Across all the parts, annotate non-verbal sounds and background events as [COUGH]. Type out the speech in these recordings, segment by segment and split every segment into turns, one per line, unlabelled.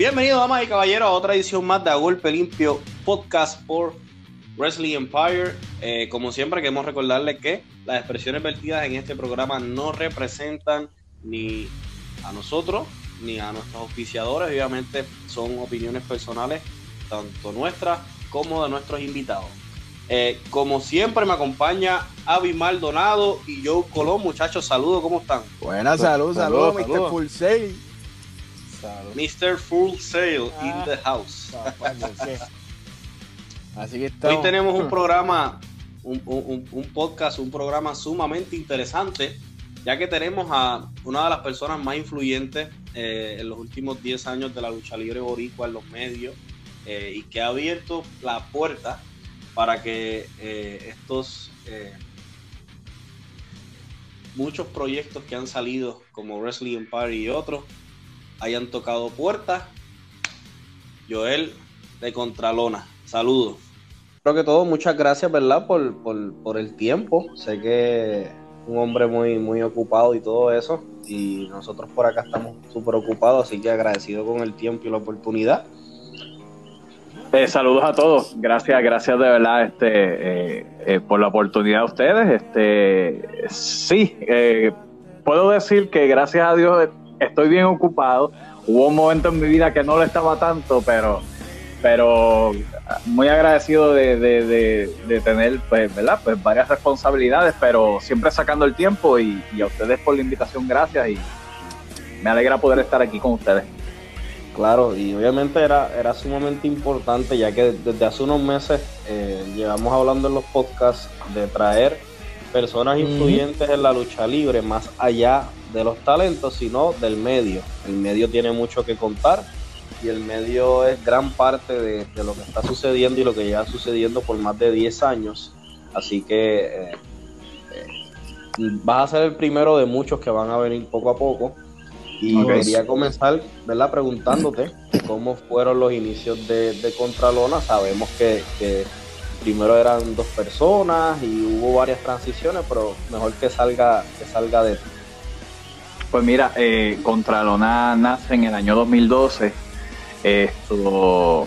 Bienvenidos, damas y caballeros, a otra edición más de A Golpe Limpio Podcast por Wrestling Empire. Eh, como siempre, queremos recordarles que las expresiones vertidas en este programa no representan ni a nosotros ni a nuestros oficiadores. Obviamente son opiniones personales, tanto nuestras como de nuestros invitados. Eh, como siempre me acompaña Avi Maldonado y Joe Colón. Muchachos, saludos, ¿cómo están?
Buenas, salud, salud, Mr. Full
Mr. Full Sail in the house. [LAUGHS]
Así que
Hoy tenemos un [LAUGHS] programa, un, podcast, un programa sumamente interesante, ya que tenemos a una de las personas más influyentes eh, en los últimos 10 años de la lucha libre boricua en los medios eh, y que ha abierto la puerta para que eh, estos muchos proyectos que han salido como Wrestling Empire y otros hayan tocado puertas. Joel de Contralona, saludos. Creo que todo, muchas gracias, ¿verdad? Por, por, el tiempo. Sé que un hombre muy, muy ocupado y todo eso. Y nosotros por acá estamos súper ocupados, así que agradecido con el tiempo y la oportunidad.
Eh, saludos a todos, gracias, gracias de verdad este, eh, eh, por la oportunidad de ustedes. Este, sí, puedo decir que gracias a Dios estoy bien ocupado. Hubo un momento en mi vida que no lo estaba tanto, pero, pero muy agradecido de, tener, pues, ¿verdad? Pues varias responsabilidades, pero siempre sacando el tiempo y, a ustedes por la invitación, gracias y me alegra poder estar aquí con ustedes.
Claro, y obviamente era, era sumamente importante, ya que desde hace unos meses eh, llevamos hablando en los podcasts de traer personas influyentes en la lucha libre, más allá de los talentos, sino del medio. El medio tiene mucho que contar y el medio es gran parte de, lo que está sucediendo y lo que lleva sucediendo por más de 10 años. Así que eh, eh, vas a ser el primero de muchos que van a venir poco a poco. Y quería comenzar, ¿verdad? Preguntándote cómo fueron los inicios de, Contralona. Sabemos que, que, primero eran dos personas y hubo varias transiciones, pero mejor que salga, que salga de ti.
Pues mira, eh, Contralona nace en el año 2012. Esto,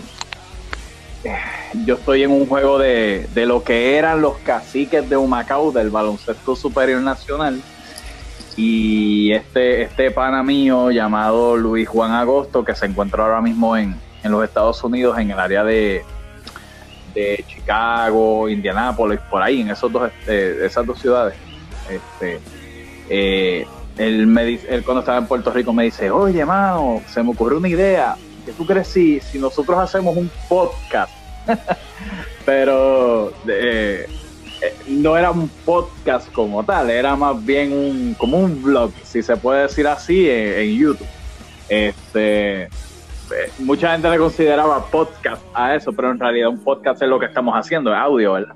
eh, yo estoy en un juego de, lo que eran los caciques de Humacao del baloncesto superior nacional. Y este, este pana mío llamado Luis Juan Agosto, que se encuentra ahora mismo en, los Estados Unidos, en el área de, de Chicago, Indianápolis, por ahí, en esos dos, este, esas dos ciudades. Este, eh, él, me dice, él cuando estaba en Puerto Rico me dice, oye, mano, se me ocurrió una idea. ¿Qué tú crees si, si nosotros hacemos un podcast? [LAUGHS] Pero eh, no era un podcast como tal, era más bien un, como un blog, si se puede decir así, en, YouTube. Este, eh, mucha gente le consideraba podcast a eso, pero en realidad un podcast es lo que estamos haciendo, es audio, ¿verdad?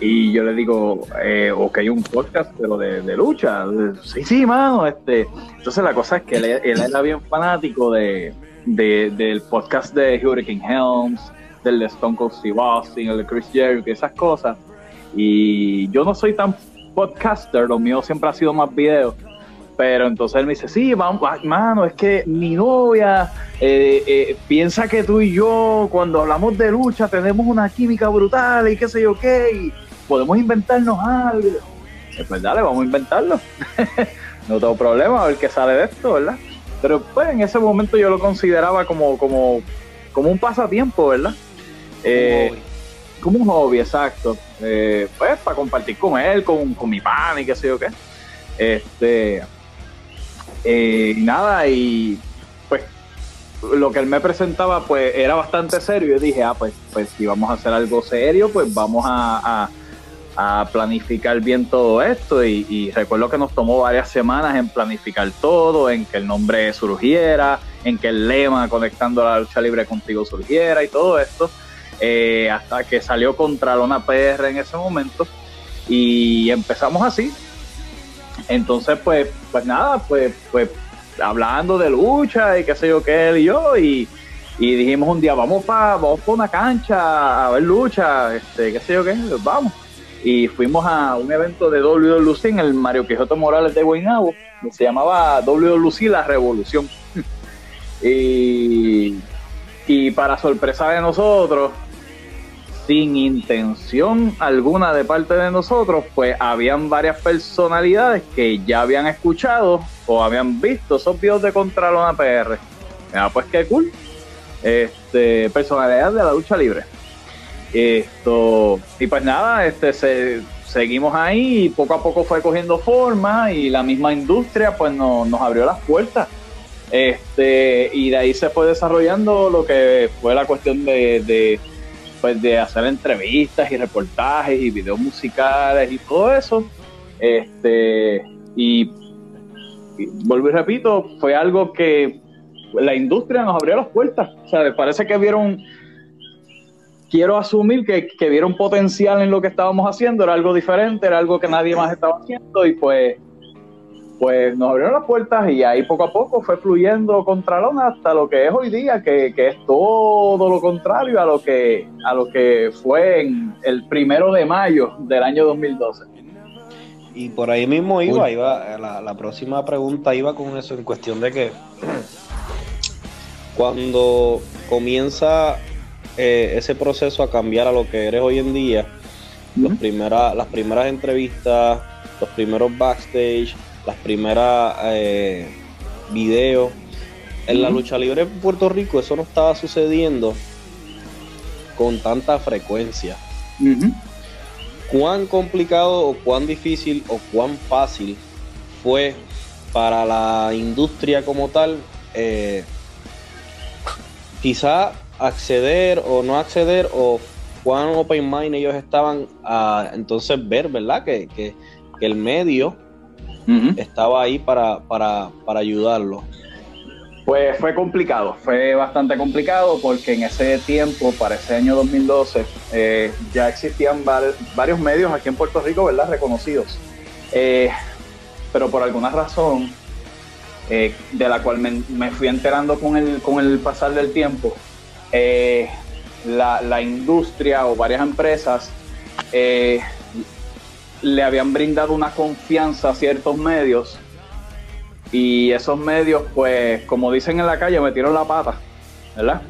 Y yo le digo, eh, ok, un podcast, pero de, de, lucha. Sí, sí, mano. Este. Entonces la cosa es que él, era bien fanático de, del podcast de Hurricane Helms, del de Stone Cold Steve Austin, el de Chris Jericho, esas cosas. Y yo no soy tan podcaster, lo mío siempre ha sido más video. Pero entonces él me dice, sí, vamos, mano, es que mi novia eh, eh, piensa que tú y yo, cuando hablamos de lucha, tenemos una química brutal y qué sé yo qué. Y, podemos inventarnos algo. Pues dale, vamos a inventarlo. [LAUGHS] no tengo problema a ver qué sale de esto, ¿verdad? Pero pues en ese momento yo lo consideraba como, como, como un pasatiempo, ¿verdad? Eh, como un hobby, exacto. Eh, pues para compartir con él, con, mi pan y qué sé yo qué. Este, eh, y nada, y pues lo que él me presentaba pues era bastante serio. Yo dije, ah, pues, pues si vamos a hacer algo serio, pues vamos a a planificar bien todo esto y, recuerdo que nos tomó varias semanas en planificar todo, en que el nombre surgiera, en que el lema conectando la lucha libre contigo surgiera y todo esto, eh, hasta que salió contra Lona PR en ese momento y empezamos así. Entonces, pues, pues nada, pues, pues hablando de lucha y qué sé yo qué él y yo y, dijimos un día vamos para vamos pa una cancha a ver lucha, este, qué sé yo qué, pues vamos y fuimos a un evento de WWC en el Mario Quijote Morales de Guaynabo, que se llamaba WWC La Revolución. [LAUGHS] y, y para sorpresa de nosotros, sin intención alguna de parte de nosotros, pues habían varias personalidades que ya habían escuchado o habían visto esos videos de Contralona PR. Ah, pues qué cool. Este, personalidad de la lucha libre. Esto, y pues nada, este se, seguimos ahí y poco a poco fue cogiendo forma y la misma industria pues nos abrió las puertas. Este, y de ahí se fue desarrollando lo que fue la cuestión de, pues de hacer entrevistas y reportajes y videos musicales y todo eso. Este, y, y vuelvo y repito, fue algo que la industria nos abrió las puertas. O sea, parece que vieron quiero asumir que, que vieron potencial en lo que estábamos haciendo, era algo diferente, era algo que nadie más estaba haciendo y pues, pues nos abrieron las puertas y ahí poco a poco fue fluyendo contra lona hasta lo que es hoy día, que, que, es todo lo contrario a lo que, a lo que fue en el primero de mayo del año 2012.
Y por ahí mismo iba, iba la, la próxima pregunta iba con eso en cuestión de que cuando comienza eh, ese proceso a cambiar a lo que eres hoy en día, las primeras entrevistas, los primeros backstage, las primeras eh, videos. En la lucha libre en Puerto Rico eso no estaba sucediendo con tanta frecuencia. ¿Cuán complicado o cuán difícil o cuán fácil fue para la industria como tal? Eh, quizá acceder o no acceder o cuán open mind ellos estaban a entonces ver, ¿verdad? Que, que, el medio estaba ahí para, para, para ayudarlo.
Pues fue complicado, fue bastante complicado porque en ese tiempo, para ese año 2012, eh, ya existían varios medios aquí en Puerto Rico, ¿verdad? Reconocidos. Eh, pero por alguna razón, eh, de la cual me, me, fui enterando con el, con el pasar del tiempo, eh, la, industria o varias empresas eh, le habían brindado una confianza a ciertos medios y esos medios, pues, como dicen en la calle, metieron la pata, ¿verdad?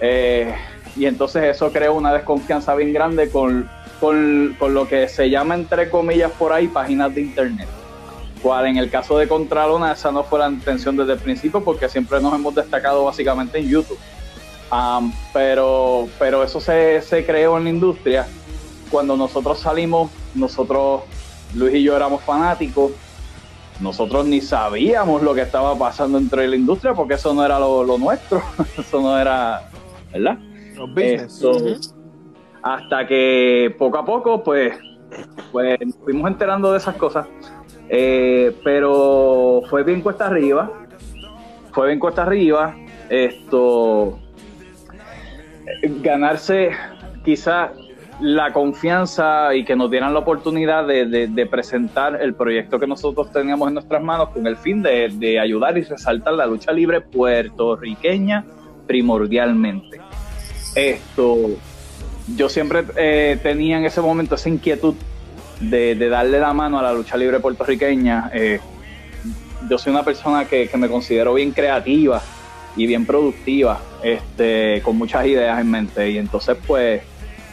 Eh, y entonces eso creó una desconfianza bien grande con, con, lo que se llama, entre comillas, por ahí, páginas de internet. Cual en el caso de Contralona, esa no fue la intención desde el principio, porque siempre nos hemos destacado básicamente en YouTube pero, pero eso se, se creó en la industria. Cuando nosotros salimos, nosotros, Luis y yo éramos fanáticos, nosotros ni sabíamos lo que estaba pasando entre la industria porque eso no era lo, nuestro, [LAUGHS] eso no era, ¿verdad? Los Hasta que poco a poco, pues, pues nos fuimos enterando de esas cosas. Eh, pero fue bien cuesta arriba, fue bien cuesta arriba. Esto, ganarse quizá la confianza y que nos dieran la oportunidad de, presentar el proyecto que nosotros teníamos en nuestras manos con el fin de, ayudar y resaltar la lucha libre puertorriqueña primordialmente. Esto, yo siempre eh, tenía en ese momento esa inquietud de, darle la mano a la lucha libre puertorriqueña. Eh, yo soy una persona que, que me considero bien creativa y bien productiva, este, con muchas ideas en mente. Y entonces, pues,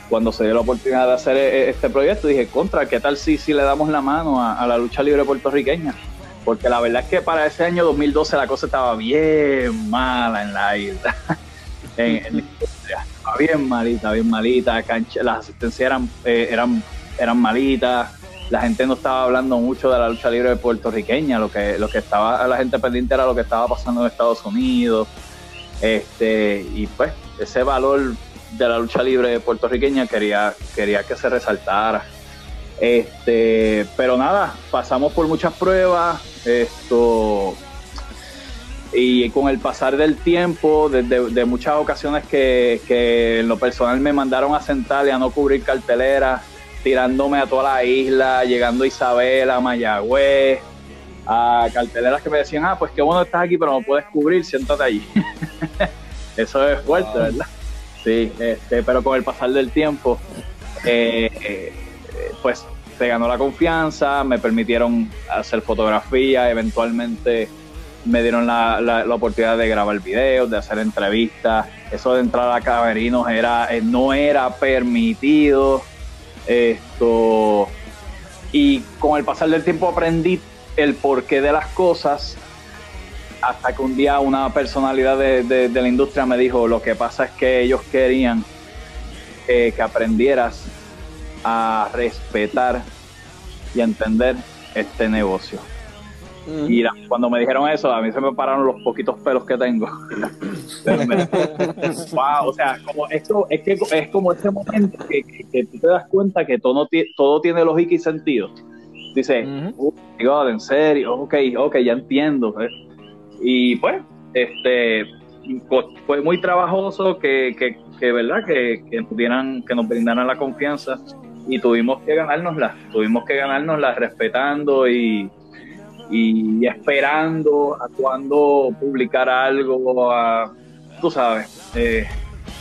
cuando se dio la oportunidad de hacer e, e, este proyecto, dije, contra, ¿qué tal si, si le damos la mano a, la lucha libre puertorriqueña? Porque la verdad es que para ese año 2012 la cosa estaba bien mala en la isla. [LAUGHS] en, Estaba bien malita, bien malita. las asistencias eran, eh, eran, eran malitas la gente no estaba hablando mucho de la lucha libre puertorriqueña, lo que, lo que estaba la gente pendiente era lo que estaba pasando en Estados Unidos. Este, y pues ese valor de la lucha libre puertorriqueña quería, quería que se resaltara. Este, pero nada, pasamos por muchas pruebas, esto y con el pasar del tiempo, de, de, muchas ocasiones que, que, en lo personal me mandaron a sentar y a no cubrir cartelera, tirándome a toda la isla, llegando a Isabela, Mayagüez, a carteleras que me decían, ah, pues qué bueno estás aquí, pero no puedes cubrir, siéntate allí. [LAUGHS] Eso es fuerte, ¿verdad? Sí, este, pero con el pasar del tiempo, eh, eh, pues se ganó la confianza, me permitieron hacer fotografía, eventualmente me dieron la, la, oportunidad de grabar videos, de hacer entrevistas. Eso de entrar a camerinos era, eh, no era permitido. Esto. Y con el pasar del tiempo aprendí el porqué de las cosas. Hasta que un día una personalidad de, la industria me dijo: Lo que pasa es que ellos querían que aprendieras a respetar y a entender este negocio. Y cuando me dijeron eso, a mí se me pararon los poquitos pelos que tengo. wow, [LAUGHS] o sea, como esto, es, que, es como ese momento que, que, tú te das cuenta que todo, todo tiene lógica y sentido. Dice, uh God, en serio, ok, ok, ya entiendo. Y pues, este, fue muy trabajoso que, que, que verdad, que, que, que nos brindaran la confianza y tuvimos que ganárnosla, tuvimos que ganárnosla respetando y, y esperando a cuando publicar algo, a, tú sabes, eh,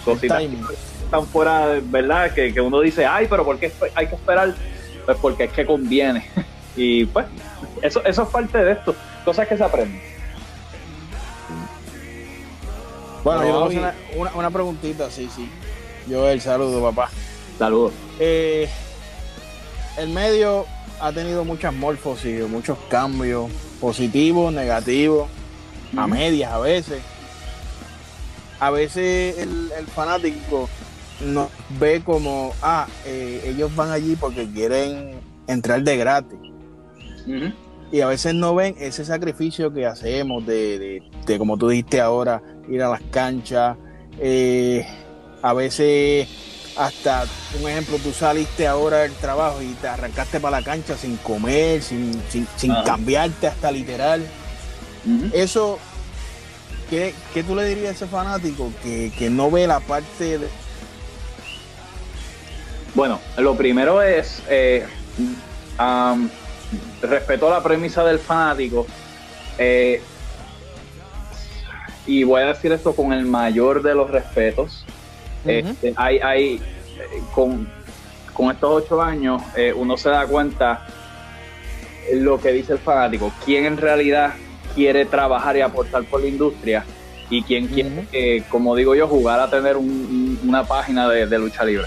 cositas que están fuera, ¿verdad? Que, que, uno dice, ay, pero ¿por qué hay que esperar? Pues porque es que conviene. [LAUGHS] y pues, eso, eso es parte de esto, cosas que se aprenden.
Bueno, yo tengo una, una, una, preguntita, sí, sí. Yo el saludo, papá.
Saludos.
Eh, el medio ha tenido muchas morfosis, muchos cambios, positivos, negativos, a medias a veces. A veces el, fanático nos ve como, ah, eh, ellos van allí porque quieren entrar de gratis. Y a veces no ven ese sacrificio que hacemos de, como tú dijiste ahora, ir a las canchas. Eh, a veces hasta un ejemplo, tú saliste ahora del trabajo y te arrancaste para la cancha sin comer, sin, cambiarte hasta literal. Eso, ¿qué, tú le dirías a ese fanático que, no ve la parte de...
Bueno, lo primero es eh, respeto la premisa del fanático. Eh, y voy a decir esto con el mayor de los respetos. Este, hay, hay eh, con, estos ocho años, eh, uno se da cuenta lo que dice el fanático, quién en realidad quiere trabajar y aportar por la industria y quién quiere, eh, como digo yo, jugar a tener una página de, lucha libre.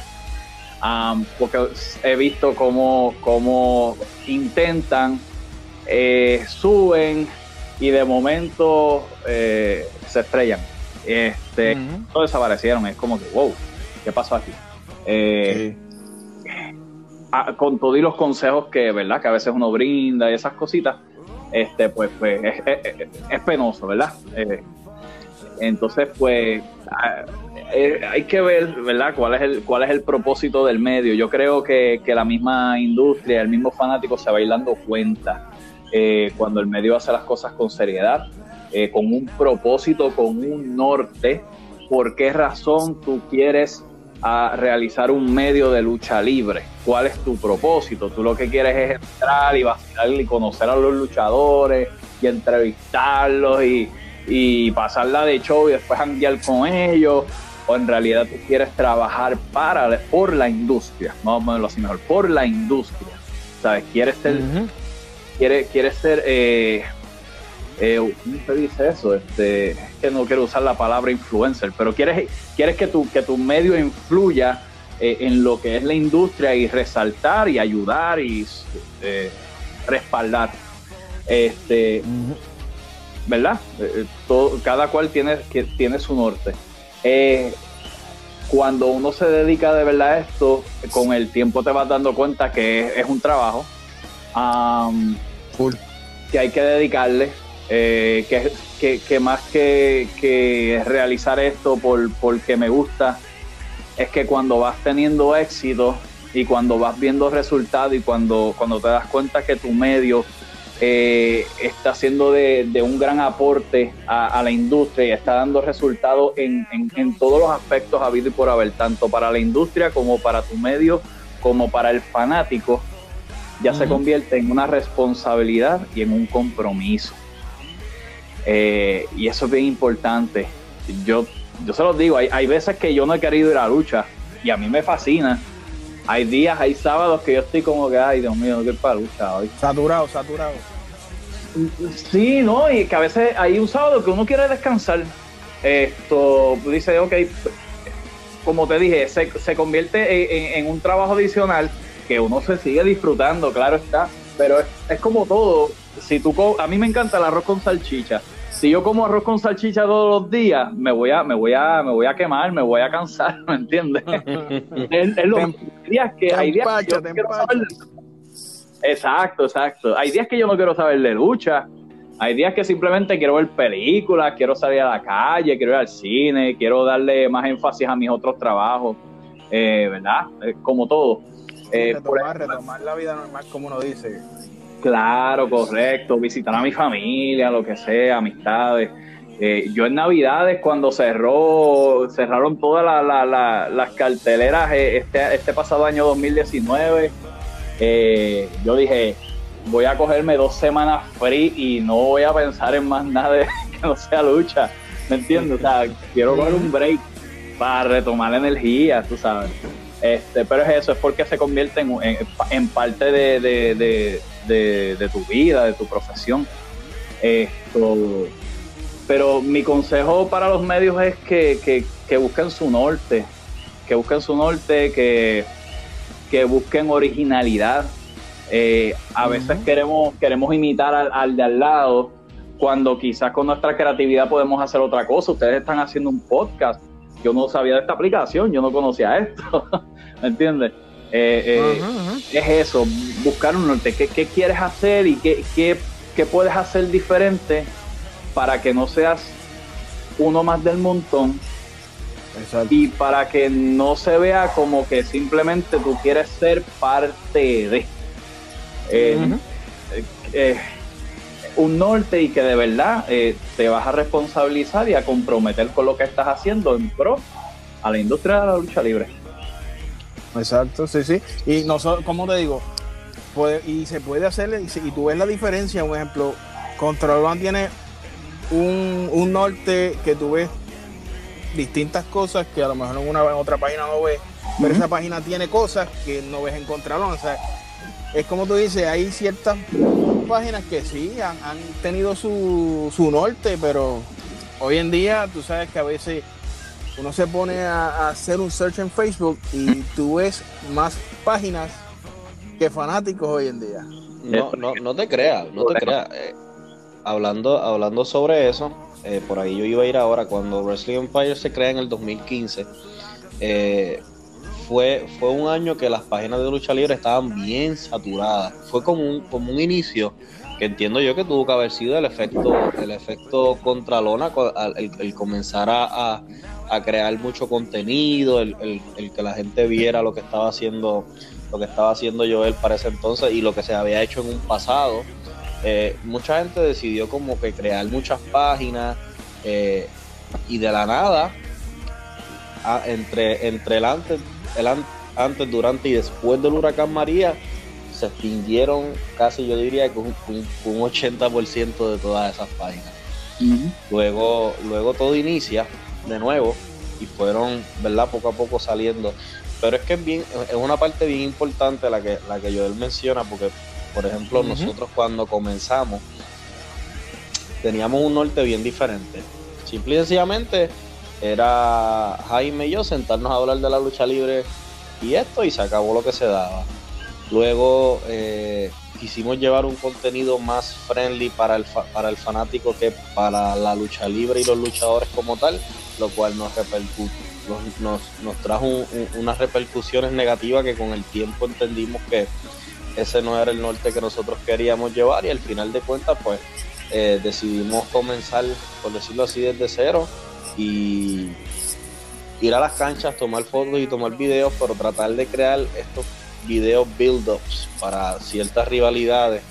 porque he visto cómo, cómo intentan, suben y de momento se estrellan. Este, Todos desaparecieron. Es como que, wow, ¿qué pasó aquí? Eh, con todos los consejos que, ¿verdad? Que a veces uno brinda y esas cositas, este, pues, pues es, penoso, ¿verdad? Eh, entonces, pues, eh, hay que ver, ¿verdad? ¿Cuál es, el, ¿Cuál es el propósito del medio? Yo creo que, que la misma industria, el mismo fanático se va a ir dando cuenta cuando el medio hace las cosas con seriedad, eh, con un propósito, con un norte, por qué razón tú quieres ah, realizar un medio de lucha libre. ¿Cuál es tu propósito? Tú lo que quieres es entrar y vacilar y conocer a los luchadores y entrevistarlos y, y pasarla de show y después janguear con ellos. O en realidad tú quieres trabajar para, por la industria, vamos a ponerlo así mejor, por la industria. ¿Sabes? Quieres ser, quieres, ser eh, eh, ¿cómo se dice eso? Este, es que no quiero usar la palabra influencer, pero quieres, quieres que, tu, que tu medio influya eh, en lo que es la industria y resaltar y ayudar y eh, respaldar. Este, ¿Verdad? Eh, todo, cada cual tiene, que, tiene su norte. cuando uno se dedica de verdad a esto, con el tiempo te vas dando cuenta que es, un trabajo. Que hay que dedicarle eh, que, que, más que, realizar esto por, porque me gusta, es que cuando vas teniendo éxito y cuando vas viendo resultados y cuando, cuando te das cuenta que tu medio eh, está haciendo de, un gran aporte a, la industria y está dando resultados en, en, todos los aspectos habido y por haber, tanto para la industria como para tu medio, como para el fanático, ya se convierte en una responsabilidad y en un compromiso. Eh, y eso es bien importante. Yo, yo se los digo, hay, hay, veces que yo no he querido ir a lucha y a mí me fascina, hay días, hay sábados que yo estoy como que, ay, Dios mío, qué para lucha hoy.
Saturado, saturado.
Sí, no, y que a veces hay un sábado que uno quiere descansar. Esto dice, ok, como te dije, se, se convierte en, un trabajo adicional que uno se sigue disfrutando, claro está, pero es, como todo. Si tú, a mí me encanta el arroz con salchicha. Si yo como arroz con salchicha todos los días, me voy a, me voy a, me voy a quemar, me voy a cansar, [LAUGHS] ¿me entiendes? es, lo, hay días que hay días que yo quiero saber Exacto, exacto. Hay días que yo no quiero saber de lucha. Hay días que simplemente quiero ver películas, quiero salir a la calle, quiero ir al cine, quiero darle más énfasis a mis otros trabajos, eh, ¿verdad? como todo.
Eh, retomar, la vida normal, como uno dice.
Claro, correcto. Visitar a mi familia, lo que sea, amistades. Eh, yo en Navidades, cuando cerró, cerraron todas las carteleras este, este pasado año 2019, eh, yo dije, voy a cogerme dos semanas free y no voy a pensar en más nada [LAUGHS] que no sea lucha, ¿me entiendes? O sea, quiero coger un break para retomar energía, tú sabes. Este, pero es eso, es porque se convierte en, en, parte de, de, de, tu vida, de tu profesión. Esto, pero mi consejo para los medios es que, que, que busquen su norte, que busquen su norte, que que busquen originalidad. Eh, a veces queremos, queremos imitar al, de al lado, cuando quizás con nuestra creatividad podemos hacer otra cosa. Ustedes están haciendo un podcast. Yo no sabía de esta aplicación, yo no conocía esto. [LAUGHS] ¿Me entiendes? Eh, eh, es eso, buscar un norte. ¿Qué, qué quieres hacer y qué, qué, qué puedes hacer diferente para que no seas uno más del montón, y para que no se vea como que simplemente tú quieres ser parte de eh, un norte y que de verdad eh, te vas a responsabilizar y a comprometer con lo que estás haciendo en pro a la industria de la lucha libre.
Exacto, sí, sí. Y nosotros, como te digo, puede, y se puede hacer, y, tú ves la diferencia, un ejemplo, Control tiene un, un norte que tú ves distintas cosas que a lo mejor en una en otra página no ves, pero esa página tiene cosas que no ves en Contralón. O sea, es como tú dices, hay ciertas páginas que sí han, tenido su, su, norte, pero hoy en día tú sabes que a veces uno se pone a, hacer un search en Facebook y tú ves más páginas que fanáticos hoy en día.
No, no, no te creas, no te creas. Eh, hablando, hablando sobre eso, eh, por ahí yo iba a ir ahora, cuando Wrestling Empire se crea en el 2015, eh, fue, fue un año que las páginas de lucha libre estaban bien saturadas. Fue como un, como un inicio que entiendo yo que tuvo que haber sido el efecto, el efecto contralona, el, el comenzar a, a, crear mucho contenido, el, el, que la gente viera lo que estaba haciendo, lo que estaba haciendo Joel para ese entonces y lo que se había hecho en un pasado eh, mucha gente decidió como que crear muchas páginas eh, y de la nada, entre, entre el antes, el antes, durante y después del huracán María, se extinguieron casi yo diría que un, un, 80% de todas esas páginas. Luego, luego todo inicia de nuevo y fueron, ¿verdad? Poco a poco saliendo. Pero es que es bien, es una parte bien importante la que, la que Joel menciona, porque por ejemplo, nosotros cuando comenzamos teníamos un norte bien diferente. Simple y sencillamente era Jaime y yo sentarnos a hablar de la lucha libre y esto y se acabó lo que se daba. Luego eh, quisimos llevar un contenido más friendly para el, para el fanático que para la lucha libre y los luchadores como tal, lo cual nos nos, nos, trajo unas repercusiones negativas que con el tiempo entendimos que ese no era el norte que nosotros queríamos llevar y al final de cuentas pues eh, decidimos comenzar, por decirlo así, desde cero y ir a las canchas, tomar fotos y tomar videos, pero tratar de crear estos videos build-ups para ciertas rivalidades,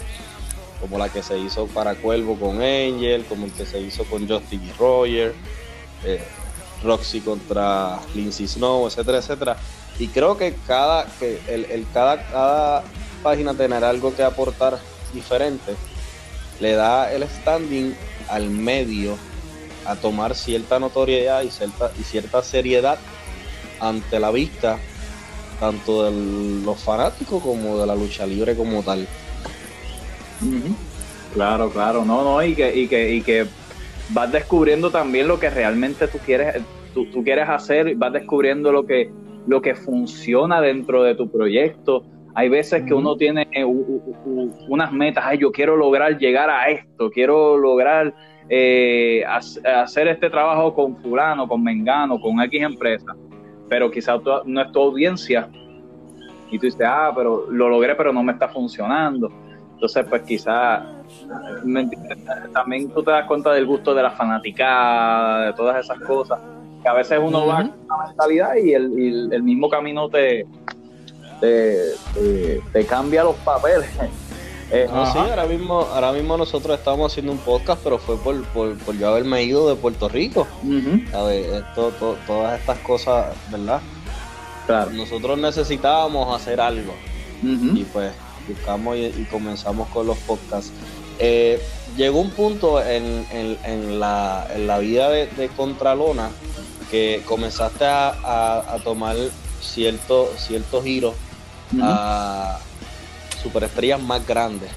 como la que se hizo para Cuervo con Angel, como el que se hizo con Justin y Roger, eh, Roxy contra Lindsay Snow, etcétera, etcétera. Y creo que cada, que el, cada, cada página tener algo que aportar diferente, le da el standing al medio a tomar cierta notoriedad y cierta, y cierta seriedad ante la vista tanto de los fanáticos como de la lucha libre como tal.
Claro, claro, no, no, y que, y que, y que vas descubriendo también lo que realmente tú quieres, tú, tú quieres hacer, vas descubriendo lo que, lo que funciona dentro de tu proyecto. Hay veces que uno tiene unas metas, ay, yo quiero lograr llegar a esto, quiero lograr eh, hacer este trabajo con fulano, con mengano, con X empresa, pero quizás no es tu audiencia y tú dices, ah, pero lo logré, pero no me está funcionando. Entonces, pues quizás también tú te das cuenta del gusto de la fanaticada, de todas esas cosas a veces uno va con una mentalidad y el, mismo camino te, te, cambia los papeles.
Eh, sí, ahora mismo, ahora mismo nosotros estamos haciendo un podcast, pero fue por, por, yo haberme ido de Puerto Rico. Esto, todas estas cosas, ¿verdad? Claro. Nosotros necesitábamos hacer algo. Y pues buscamos y, comenzamos con los podcasts. Eh, llegó un punto en, en, la, en la vida de, de Contralona que comenzaste a, tomar ciertos ciertos giros a superestrellas más grandes,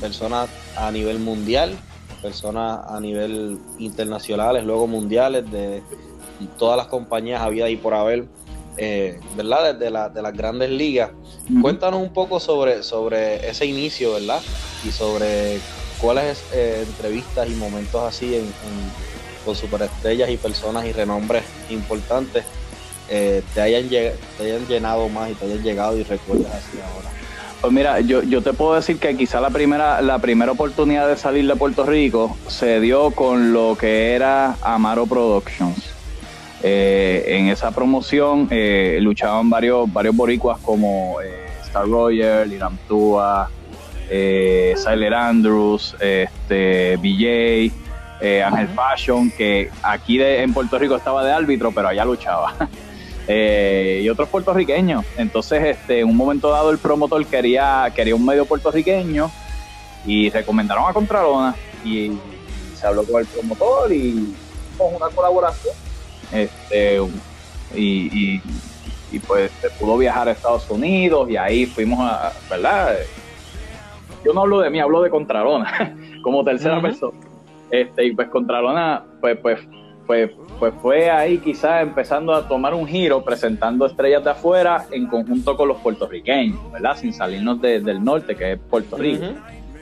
personas a nivel mundial, personas a nivel internacionales, luego mundiales, de todas las compañías había y por haber, eh, ¿verdad? Desde la, de las grandes ligas. Cuéntanos un poco sobre, sobre ese inicio, ¿verdad? Y sobre cuáles eh, entrevistas y momentos así en con superestrellas y personas y renombres importantes eh, te, hayan hayan llenado más y te hayan llegado y recuerdas así ahora?
Pues mira, yo, yo te puedo decir que quizá la primera, la primera oportunidad de salir de Puerto Rico se dio con lo que era Amaro Productions. Eh, en esa promoción eh, luchaban varios, varios boricuas como Star Roger, Liram Tua, Siler Andrews, este, BJ, eh, Ángel Fashion, que aquí en Puerto Rico estaba de árbitro, pero allá luchaba. [LAUGHS] Eh, y otros puertorriqueños. Entonces, este, en un momento dado, el promotor quería, quería un medio puertorriqueño y recomendaron a Contralona. Y se habló con el promotor y con una colaboración. Este, y, y, pues se pudo viajar a Estados Unidos y ahí fuimos a, ¿verdad? Yo no hablo de mí, hablo de Contralona [LAUGHS] como tercera persona. Este, y pues Contralona, pues, pues, pues, pues fue ahí quizás empezando a tomar un giro, presentando estrellas de afuera en conjunto con los puertorriqueños, ¿verdad? Sin salirnos del norte, que es Puerto Rico.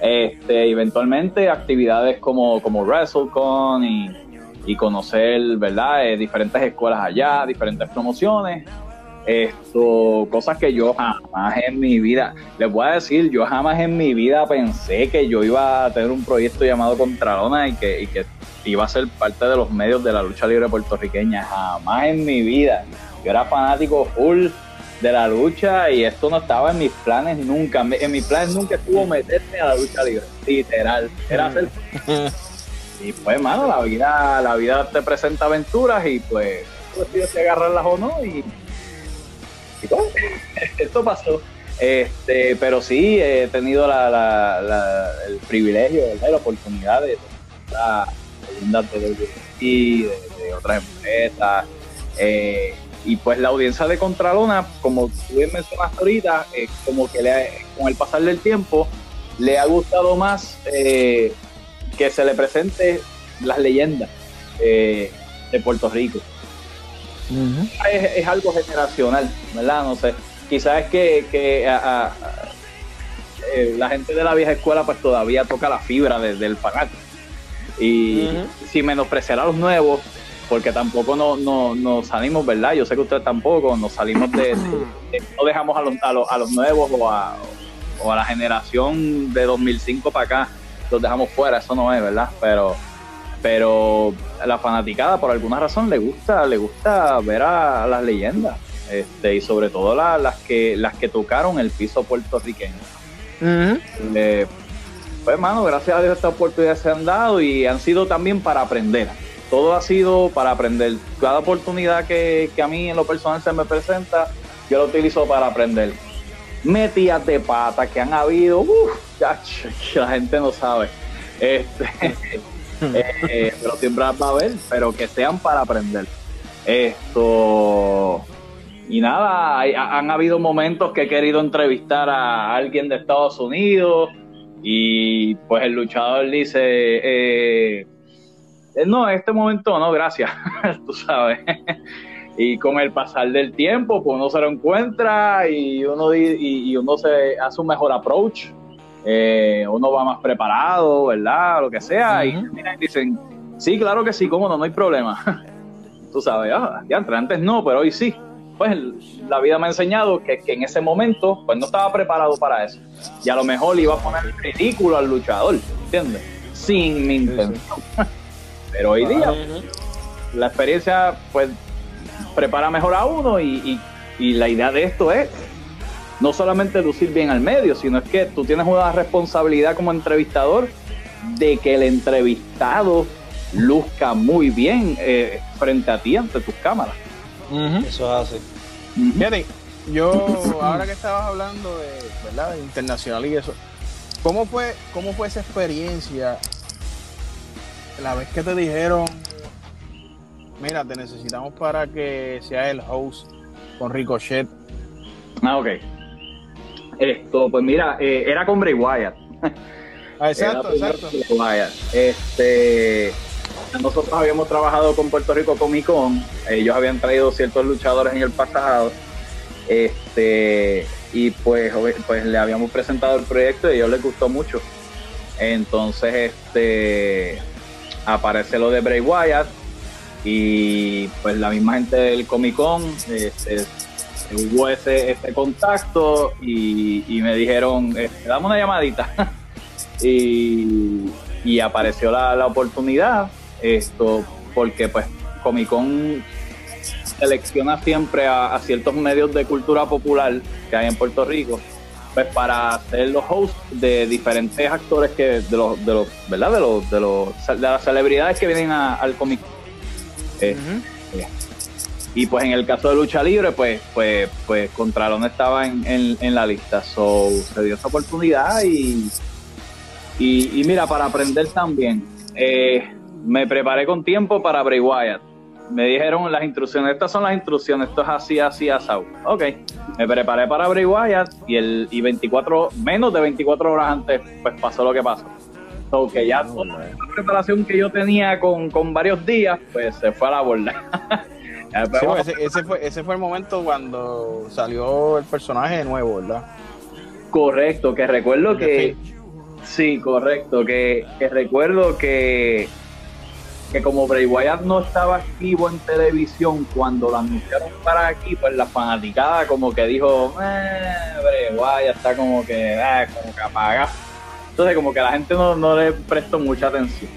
Este, eventualmente actividades como, como WrestleCon y, y conocer, ¿verdad? Eh, diferentes escuelas allá, diferentes promociones. Esto, cosas que yo jamás en mi vida, les voy a decir, yo jamás en mi vida pensé que yo iba a tener un proyecto llamado Contralona y que, y que iba a ser parte de los medios de la lucha libre puertorriqueña. Jamás en mi vida. Yo era fanático full de la lucha y esto no estaba en mis planes nunca. En mis planes nunca estuvo meterme a la lucha libre, literal. Era hacer. [LAUGHS] y pues, mano, la vida, la vida te presenta aventuras y pues, tú decides si agarrarlas o no. Y [LAUGHS] esto pasó. Este, pero sí, he tenido el privilegio, la oportunidad de estar de, de, otras empresas. Eh, y pues la audiencia de Contralona, como tú bien mencionaste ahorita, eh, como que le con el pasar del tiempo, le ha gustado más eh, que se le presente las leyendas de Puerto Rico es, algo generacional, ¿verdad? No sé. Quizás es que, que eh, la gente de la vieja escuela pues todavía toca la fibra desde el fanático. Y si menospreciar a los nuevos, porque tampoco nos no, salimos, ¿verdad? Yo sé que ustedes tampoco, nos salimos de, no dejamos a los, a los, nuevos o a, o a la generación de 2005 para acá, los dejamos fuera, eso no es, ¿verdad? Pero pero la fanaticada por alguna razón le gusta le gusta ver a, las leyendas este y sobre todo las que las que tocaron el piso puertorriqueño eh, pues hermano gracias a Dios estas oportunidades se han dado y han sido también para aprender todo ha sido para aprender cada oportunidad que, a mí en lo personal se me presenta yo lo utilizo para aprender metidas de pata que han habido uff, la gente no sabe este [LAUGHS] Eh, pero siempre va a haber, pero que sean para aprender. Esto. y nada, han habido momentos que he querido entrevistar a alguien de Estados Unidos y pues el luchador dice, eh, no, en este momento no, gracias, [LAUGHS] tú sabes. y con el pasar del tiempo, pues uno se lo encuentra y uno, y, uno se hace un mejor approach, eh, uno va más preparado, ¿verdad? Lo que sea, y dicen, sí, claro que sí, cómo no, no hay problema. [LAUGHS] tú sabes, ah, ya, antes no, pero hoy sí. Pues la vida me ha enseñado que, que, en ese momento pues no estaba preparado para eso. Y a lo mejor iba a poner ridículo al luchador, ¿entiendes? Sin mi intención. [LAUGHS] Pero hoy día la experiencia pues prepara mejor a uno y, la idea de esto es no solamente lucir bien al medio, sino es que tú tienes una responsabilidad como entrevistador de que el entrevistado luzca muy bien eh, frente a ti ante tus cámaras.
Eso es así.
Fíjate, yo ahora que estabas hablando de, ¿verdad? internacional y eso, ¿cómo fue, cómo fue esa experiencia la vez que te dijeron, mira, te necesitamos para que seas el host con Ricochet.
Ah, ok. Esto, pues mira, eh, era con Bray Wyatt. [LAUGHS]
Ah, exacto, exacto.
Este, nosotros habíamos trabajado con Puerto Rico Comic Con. Ellos habían traído ciertos luchadores en el pasado. Este, y pues, pues le habíamos presentado el proyecto y a ellos les gustó mucho. Entonces, este aparece lo de Bray Wyatt y pues la misma gente del Comic Con este, hubo ese, contacto y, me dijeron, este, dame una llamadita [LAUGHS] y, apareció la, oportunidad esto porque pues Comic Con selecciona siempre a, ciertos medios de cultura popular que hay en Puerto Rico pues para ser los hosts de diferentes actores que de los de los verdad de los de los de las celebridades que vienen al cómic eh, eh, y pues en el caso de lucha libre pues pues pues Contralón estaba en, en, la lista. So se dio esa oportunidad y y, mira para aprender también eh, me preparé con tiempo para Bray Wyatt me dijeron las instrucciones, estas son las instrucciones, esto es así, así, asado. Ok, me preparé para Bray Wyatt y, el, y 24, menos de 24 horas antes, pues pasó lo que pasó. So que ya toda la preparación que yo tenía con, varios días, pues se fue a la borda. [LAUGHS]
Pues, ese, fue, ese fue el momento cuando salió el personaje nuevo, ¿verdad?
Correcto, que recuerdo que... Sí, correcto, que, que recuerdo que que como Bray Wyatt no estaba activo en televisión cuando lo anunciaron para aquí, pues la fanaticada como que dijo, eh, Bray Wyatt está como que, eh, como que apaga. Entonces como que la gente no, le prestó mucha atención.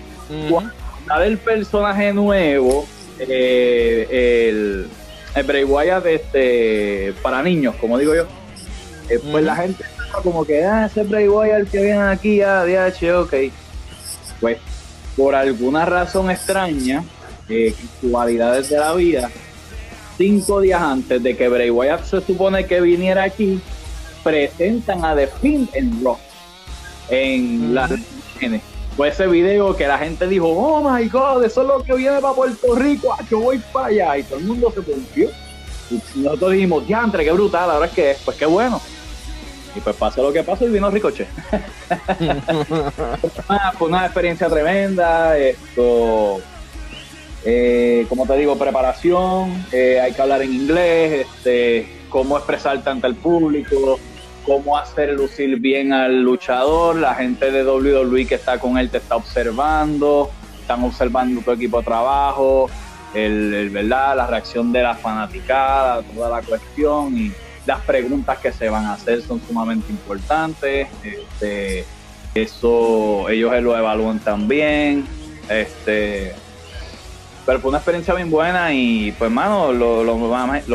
Cuando el personaje nuevo, eh, el, el, Bray Wyatt este, para niños, como digo yo, eh, pues la gente como que, ah, ese Bray Wyatt que viene aquí, ah, DH, ok. Pues por alguna razón extraña, eh, cualidades de la vida, cinco días antes de que Bray Wyatt se supone que viniera aquí, presentan a The Finn en Rock, en la fue ese video que la gente dijo, oh my god, eso es lo que viene para Puerto Rico, ah, yo voy para allá, y todo el mundo se volvió. Y nosotros dijimos, ya, entre qué brutal, ahora es que, pues qué bueno. Y pues pasó lo que pasó y vino Ricochet. [LAUGHS] fue una experiencia tremenda. Esto, eh, como te digo, preparación, eh, hay que hablar en inglés, este, cómo expresarte ante el público, cómo hacer lucir bien al luchador, la gente de WWE que está con él te está observando, están observando tu equipo de trabajo, el, verdad, la reacción de la fanaticada, toda la cuestión y las preguntas que se van a hacer son sumamente importantes. Este, eso ellos lo evalúan también. Este, pero fue una experiencia bien buena y pues mano, lo, lo,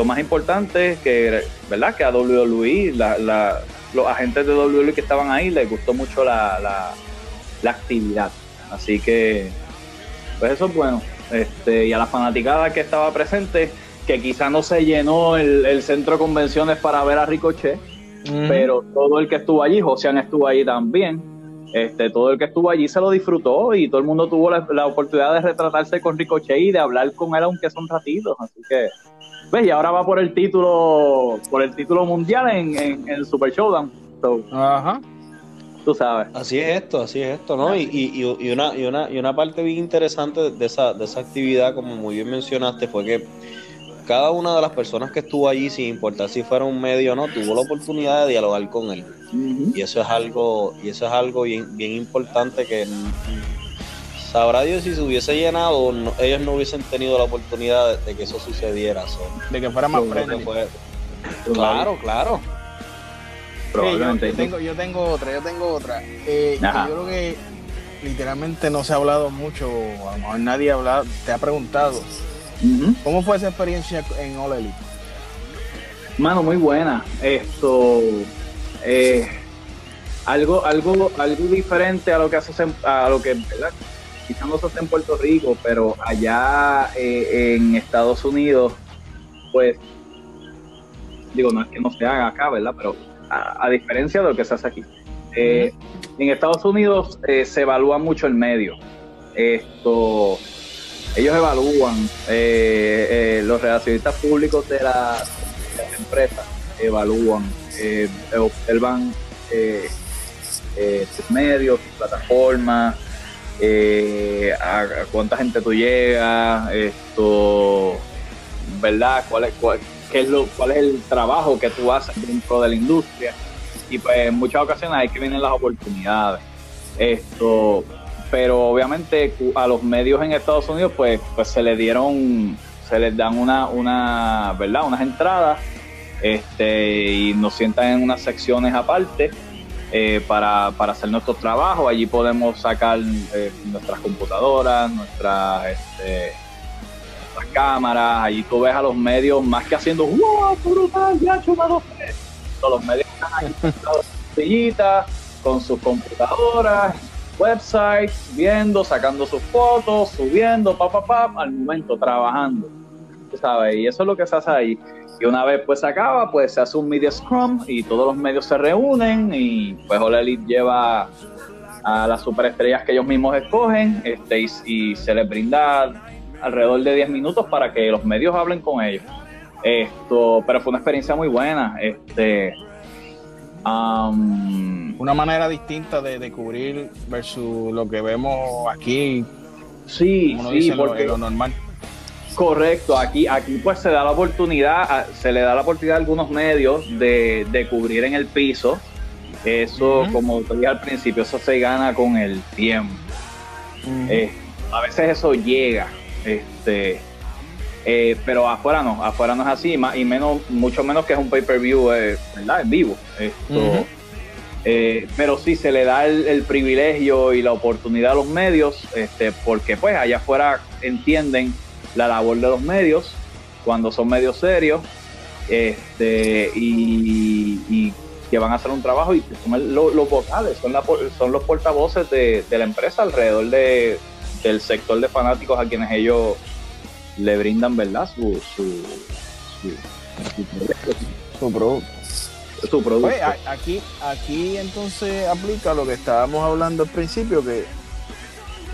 más, importante es que, ¿verdad? Que a WWE, la, los agentes de WWE que estaban ahí les gustó mucho la, la, actividad. Así que, pues eso es bueno. Este, y a la fanaticada que estaba presente, que quizá no se llenó el, centro de convenciones para ver a Ricochet, pero todo el que estuvo allí, Josian estuvo allí también, este, todo el que estuvo allí se lo disfrutó y todo el mundo tuvo la, oportunidad de retratarse con Ricochet y de hablar con él aunque son ratitos, así que ¿Ves? Y ahora va por el título, por el título mundial en, en, el Super Showdown.
Ajá.
Tú sabes.
Así es esto, así es esto, ¿no? Y, y, y, una, y, una, y una parte bien interesante de esa, de esa actividad, como muy bien mencionaste, fue que cada una de las personas que estuvo allí, sin importar si fuera un medio o no, tuvo la oportunidad de dialogar con él. Y eso es algo, y eso es algo bien, bien importante que sabrá Dios si se hubiese llenado, ellos no hubiesen tenido la oportunidad de, que eso sucediera.
de que fuera más friendly.
Claro, claro.
yo, tengo, yo tengo otra, yo tengo otra. Eh, yo creo que literalmente no se ha hablado mucho, a lo mejor nadie ha hablado, te ha preguntado ¿Cómo fue esa experiencia en All Elite?
Mano, muy buena. Esto, eh, algo, algo, algo diferente a lo que hace a lo que, ¿verdad? Quizás no se hace en Puerto Rico, pero allá eh, en Estados Unidos, pues, digo, no es que no se haga acá, ¿verdad? Pero a, diferencia de lo que se hace aquí. Eh, en Estados Unidos se evalúa mucho el medio. Esto, ellos evalúan, eh, eh, los relacionistas públicos de, la, las empresas evalúan, eh, observan sus medios, sus plataformas, a, cuánta gente tú llegas, esto, ¿verdad? ¿Cuál es, cuál, qué es lo, ¿Cuál es el trabajo que tú haces dentro de la industria? Y pues en muchas ocasiones hay que vienen las oportunidades. Esto, pero obviamente a los medios en Estados Unidos pues, pues se les dieron, se les dan una, una ¿verdad? unas entradas este, y nos sientan en unas secciones aparte eh, para, hacer nuestro trabajo. Allí podemos sacar eh, nuestras computadoras, nuestras, este, nuestras cámaras. Allí tú ves a los medios más que haciendo ¡Wow! brutal! ¡Ya, chumado! Todos los medios están ahí [LAUGHS] con sus computadoras websites, viendo, sacando sus fotos, subiendo, pa, pa, pa, al momento trabajando. ¿Sabes? Y eso es lo que se hace ahí. Y una vez pues se acaba, pues se hace un media scrum y todos los medios se reúnen y pues All Elite lleva a las superestrellas que ellos mismos escogen este, y, se les brinda alrededor de 10 minutos para que los medios hablen con ellos. Esto, pero fue una experiencia muy buena. Este,
una manera distinta de, cubrir versus lo que vemos aquí.
Sí, sí, porque
lo, normal.
Correcto, aquí, aquí pues se da la oportunidad, se le da la oportunidad a algunos medios de, cubrir en el piso. Eso, como te dije al principio, eso se gana con el tiempo. Eh, a veces eso llega, este, eh, pero afuera no, afuera no es así, y menos, mucho menos que es un pay-per-view, eh, ¿verdad? En vivo. Esto, eh, pero sí se le da el, privilegio y la oportunidad a los medios, este, porque pues allá afuera entienden la labor de los medios cuando son medios serios este, y, que van a hacer un trabajo y son los, vocales, son, son los portavoces de, la empresa alrededor de, del sector de fanáticos a quienes ellos le brindan, ¿verdad? Su, su,
su, producto. Su producto. aquí, aquí entonces aplica lo que estábamos hablando al principio, que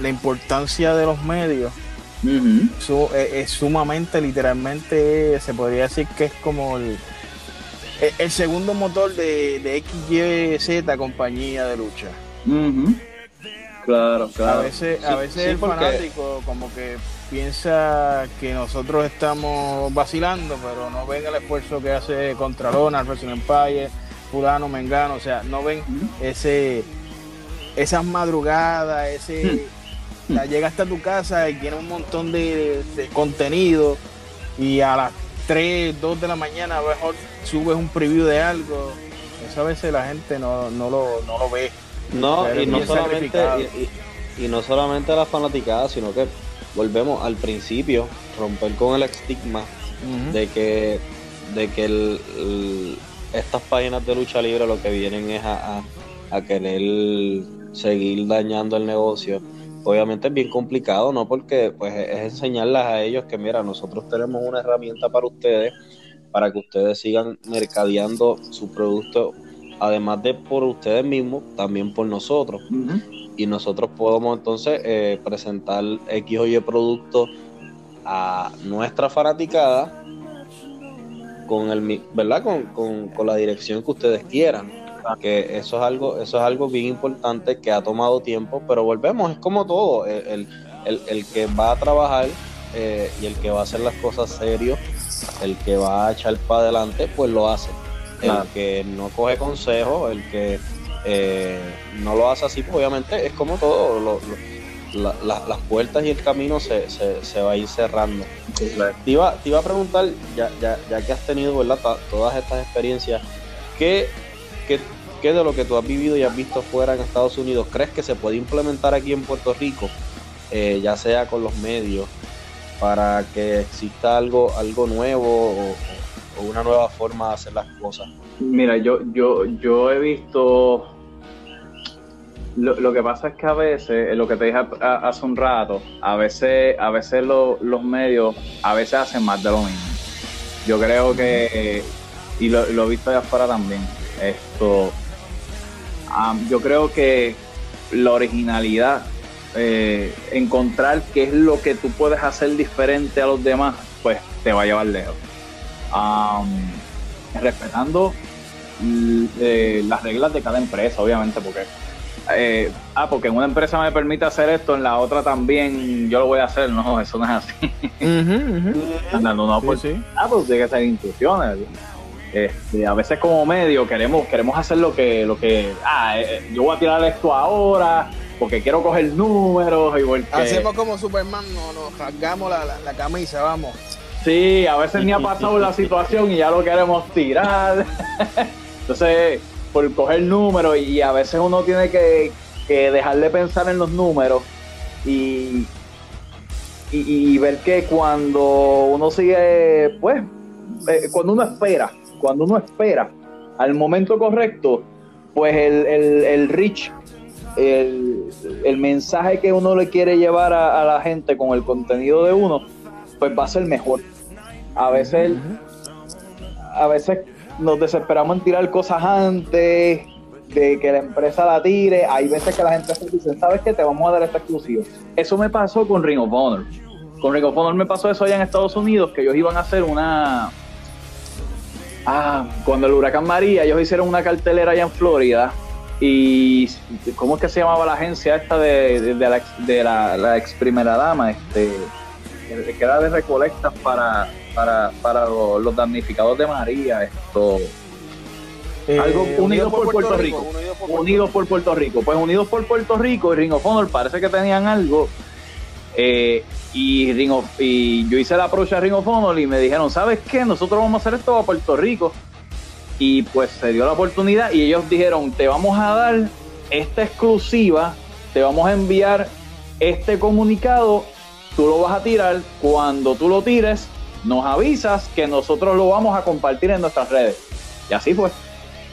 la importancia de los medios es, sumamente, literalmente, se podría decir que es como el, el segundo motor de, de XYZ compañía de lucha.
Claro, claro.
A veces, a veces el fanático como que piensa que nosotros estamos vacilando, pero no ven el esfuerzo que hace Contralona, Wrestling Empire, Fulano, Mengano, o sea, no ven ese esas madrugadas, ese llega hasta tu casa y tiene un montón de, contenido y a las 3, 2 de la mañana a lo mejor subes un preview de algo. Eso a veces la gente no, no, lo, no lo ve.
No, y no, solamente, y, no solamente la fanaticada, sino que volvemos al principio, romper con el estigma de que, de que estas páginas de lucha libre lo que vienen es a, a, querer seguir dañando el negocio. Obviamente es bien complicado, ¿no? Porque pues es enseñarles a ellos que, mira, nosotros tenemos una herramienta para ustedes, para que ustedes sigan mercadeando su producto además de por ustedes mismos, también por nosotros. Y nosotros podemos entonces eh, presentar X o Y producto a nuestra fanaticada con el verdad con, con, con, la dirección que ustedes quieran. Que eso es algo eso es algo bien importante que ha tomado tiempo pero volvemos es como todo el, el, el que va a trabajar eh, y el que va a hacer las cosas serio el que va a echar para adelante pues lo hace. El que no coge consejo el que eh, no lo hace así pues obviamente es como todo lo, las puertas y el camino se, se, va a ir cerrando. Te, iba, te iba a preguntar, ya, ya, ya que has tenido ¿verdad? todas estas experiencias, ¿qué, ¿qué, qué, de lo que tú has vivido y has visto fuera en Estados Unidos crees que se puede implementar aquí en Puerto Rico, eh, ya sea con los medios, para que exista algo, algo nuevo o, una nueva forma de hacer las cosas?
Mira, yo, yo, yo he visto lo, que pasa es que a veces, lo que te dije hace un rato, a veces, a veces los medios, a veces hacen más de lo mismo. Yo creo que, y lo, he visto allá afuera también, esto, yo creo que la originalidad, eh, encontrar qué es lo que tú puedes hacer diferente a los demás, pues te va a llevar lejos. Respetando eh, las reglas de cada empresa, obviamente, porque eh, ah, porque en una empresa me permite hacer esto, en la otra también yo lo voy a hacer. No, eso no es así. [LAUGHS] no, pues, Ah, pues tiene que ser instrucciones. Este, a veces como medio queremos queremos hacer lo que lo que ah eh, yo voy a tirar esto ahora porque quiero coger números igual que
hacemos como Superman no nos rasgamos la, la, camisa vamos
sí a veces ni ha pasado la situación y ya lo queremos tirar. [LAUGHS] Entonces por coger números y a veces uno tiene que, dejar de pensar en los números y, y, ver que cuando uno sigue, pues, eh, cuando uno espera, cuando uno espera al momento correcto, pues el, el, el reach, el, el, mensaje que uno le quiere llevar a, la gente con el contenido de uno, pues va a ser mejor. A veces, a veces nos desesperamos en tirar cosas antes de que la empresa la tire. Hay veces que la gente se dice, ¿sabes qué? Te vamos a dar esta exclusiva. Eso me pasó con Ring of Honor. Con Ring of Honor me pasó eso allá en Estados Unidos, que ellos iban a hacer una... Ah, cuando el huracán María, ellos hicieron una cartelera allá en Florida. Y ¿cómo es que se llamaba la agencia esta de, de, la, ex primera dama? Este, que era de recolectas para, para, para los, damnificados de María, esto. Eh, algo Unidos por, Puerto, Rico. Unidos por, Puerto Rico. Pues Unidos por Puerto Rico y Ring of Honor parece que tenían algo. Eh, y, Ring y yo hice la approach a Ring of Honor y me dijeron, ¿sabes qué? Nosotros vamos a hacer esto a Puerto Rico. Y pues se dio la oportunidad y ellos dijeron, te vamos a dar esta exclusiva, te vamos a enviar este comunicado, tú lo vas a tirar, cuando tú lo tires, nos avisas que nosotros lo vamos a compartir en nuestras redes. Y así fue.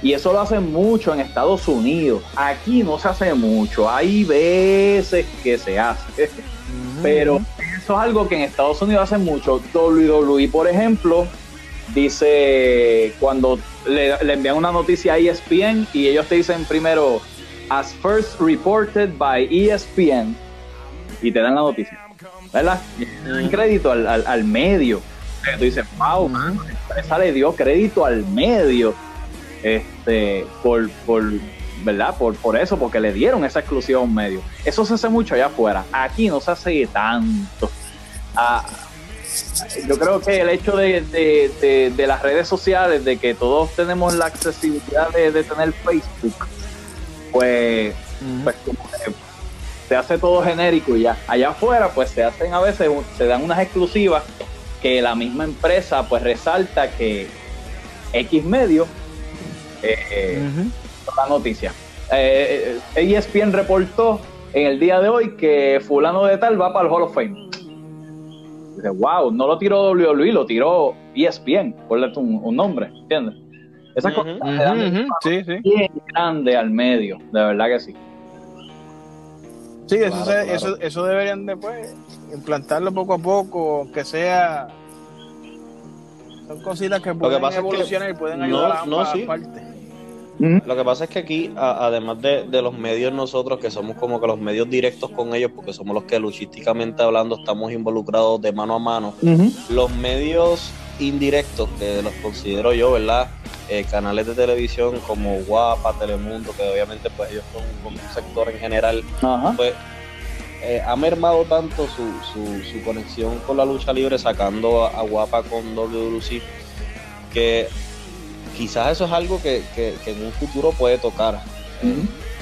Y eso lo hacen mucho en Estados Unidos. Aquí no se hace mucho. Hay veces que se hace. Pero eso es algo que en Estados Unidos hacen mucho. WWE, por ejemplo, dice cuando le, envían una noticia a ESPN y ellos te dicen primero, as first reported by ESPN, y te dan la noticia. ¿Verdad? Y crédito al, al medio tú dices, wow, la empresa le dio crédito al medio este, por, por, ¿verdad? Por, por eso, porque le dieron esa exclusiva a un medio. Eso se hace mucho allá afuera. Aquí no se hace tanto. Ah, yo creo que el hecho de, las redes sociales, de que todos tenemos la accesibilidad de, tener Facebook, pues, pues se hace todo genérico y ya. Allá afuera, pues se hacen a veces, se dan unas exclusivas que la misma empresa pues resalta que X medio eh, la noticia. Eh, ESPN reportó en el día de hoy que fulano de tal va para el Hall of Fame. Dice, wow, no lo tiró WWE, lo tiró ESPN, por un, un nombre, ¿entiendes? Esa cosa sí, bien grande al medio, de verdad que sí.
Sí, eso, eso, eso deberían después implantarlo poco a poco, que sea. Son cositas que pueden evolucionar y pueden ayudar a no,
Lo que pasa es que aquí, además de, los medios nosotros, que somos como que los medios directos con ellos, porque somos los que luchísticamente hablando estamos involucrados de mano a mano, los medios indirectos que los considero yo, ¿verdad? Eh, canales de televisión como Guapa, Telemundo, que obviamente pues ellos son, un sector en general, pues eh, ha mermado tanto su, su, conexión con la lucha libre sacando a, Guapa con WC que quizás eso es algo que, en un futuro puede tocar.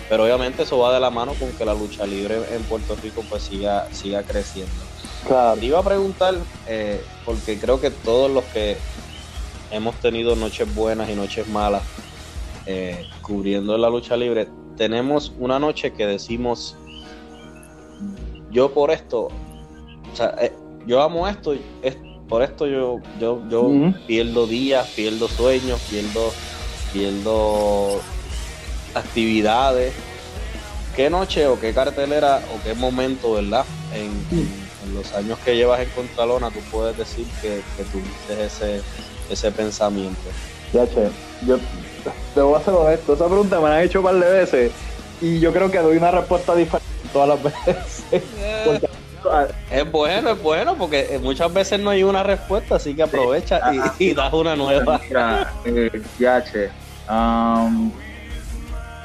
Pero obviamente eso va de la mano con que la lucha libre en Puerto Rico pues siga, siga creciendo. Claro. Te iba a preguntar, eh, porque creo que todos los que hemos tenido noches buenas y noches malas eh, cubriendo la lucha libre, tenemos una noche que decimos, yo por esto, o sea, eh, yo amo esto, es, por esto yo, yo, yo pierdo días, pierdo sueños, pierdo, pierdo actividades. ¿Qué noche o qué cartelera o qué momento, verdad? En, los años que llevas en Contralona, tú puedes decir que, tuviste ese, ese pensamiento.
Ya, che, yo te voy a ser honesto. Esa pregunta me la han hecho un par de veces y yo creo que doy una respuesta diferente todas las [LAUGHS] veces.
es bueno, es bueno, porque muchas veces no hay una respuesta, así que aprovecha y, das una nueva.
Eh, ya, che. Um,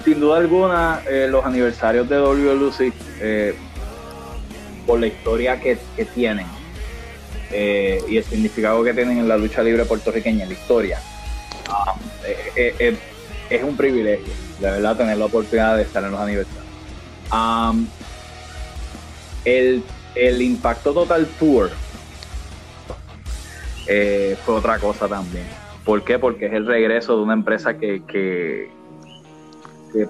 sin duda alguna, eh, los aniversarios de WLC, eh, por la historia que, tienen eh, y el significado que tienen en la lucha libre puertorriqueña, la historia, um, es un privilegio, de verdad, tener la oportunidad de estar en los aniversarios. El, Impacto Total Tour fue otra cosa también. ¿Por qué? Porque es el regreso de una empresa que, que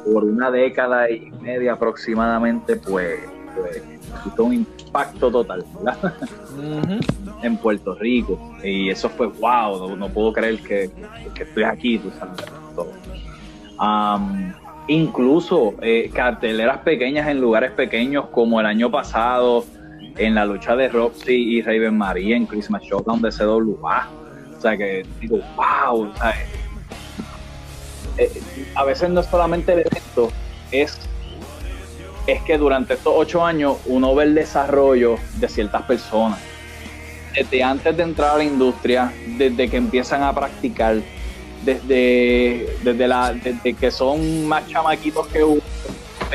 por una década y media aproximadamente, pues, pues un impacto total, [LAUGHS] en Puerto Rico. Y eso fue wow, no, puedo creer que, estoy aquí, tú sabes, todo. incluso eh, carteleras pequeñas en lugares pequeños, como el año pasado, en la lucha de Roxy y Raven María en Christmas Showdown de CWA. O sea que digo, wow, ¿sabes? Eh, a veces no es solamente el evento, es, es que durante estos ocho años uno ve el desarrollo de ciertas personas. Desde antes de entrar a la industria, desde que empiezan a practicar, desde, desde, la, desde que son más chamaquitos que uno,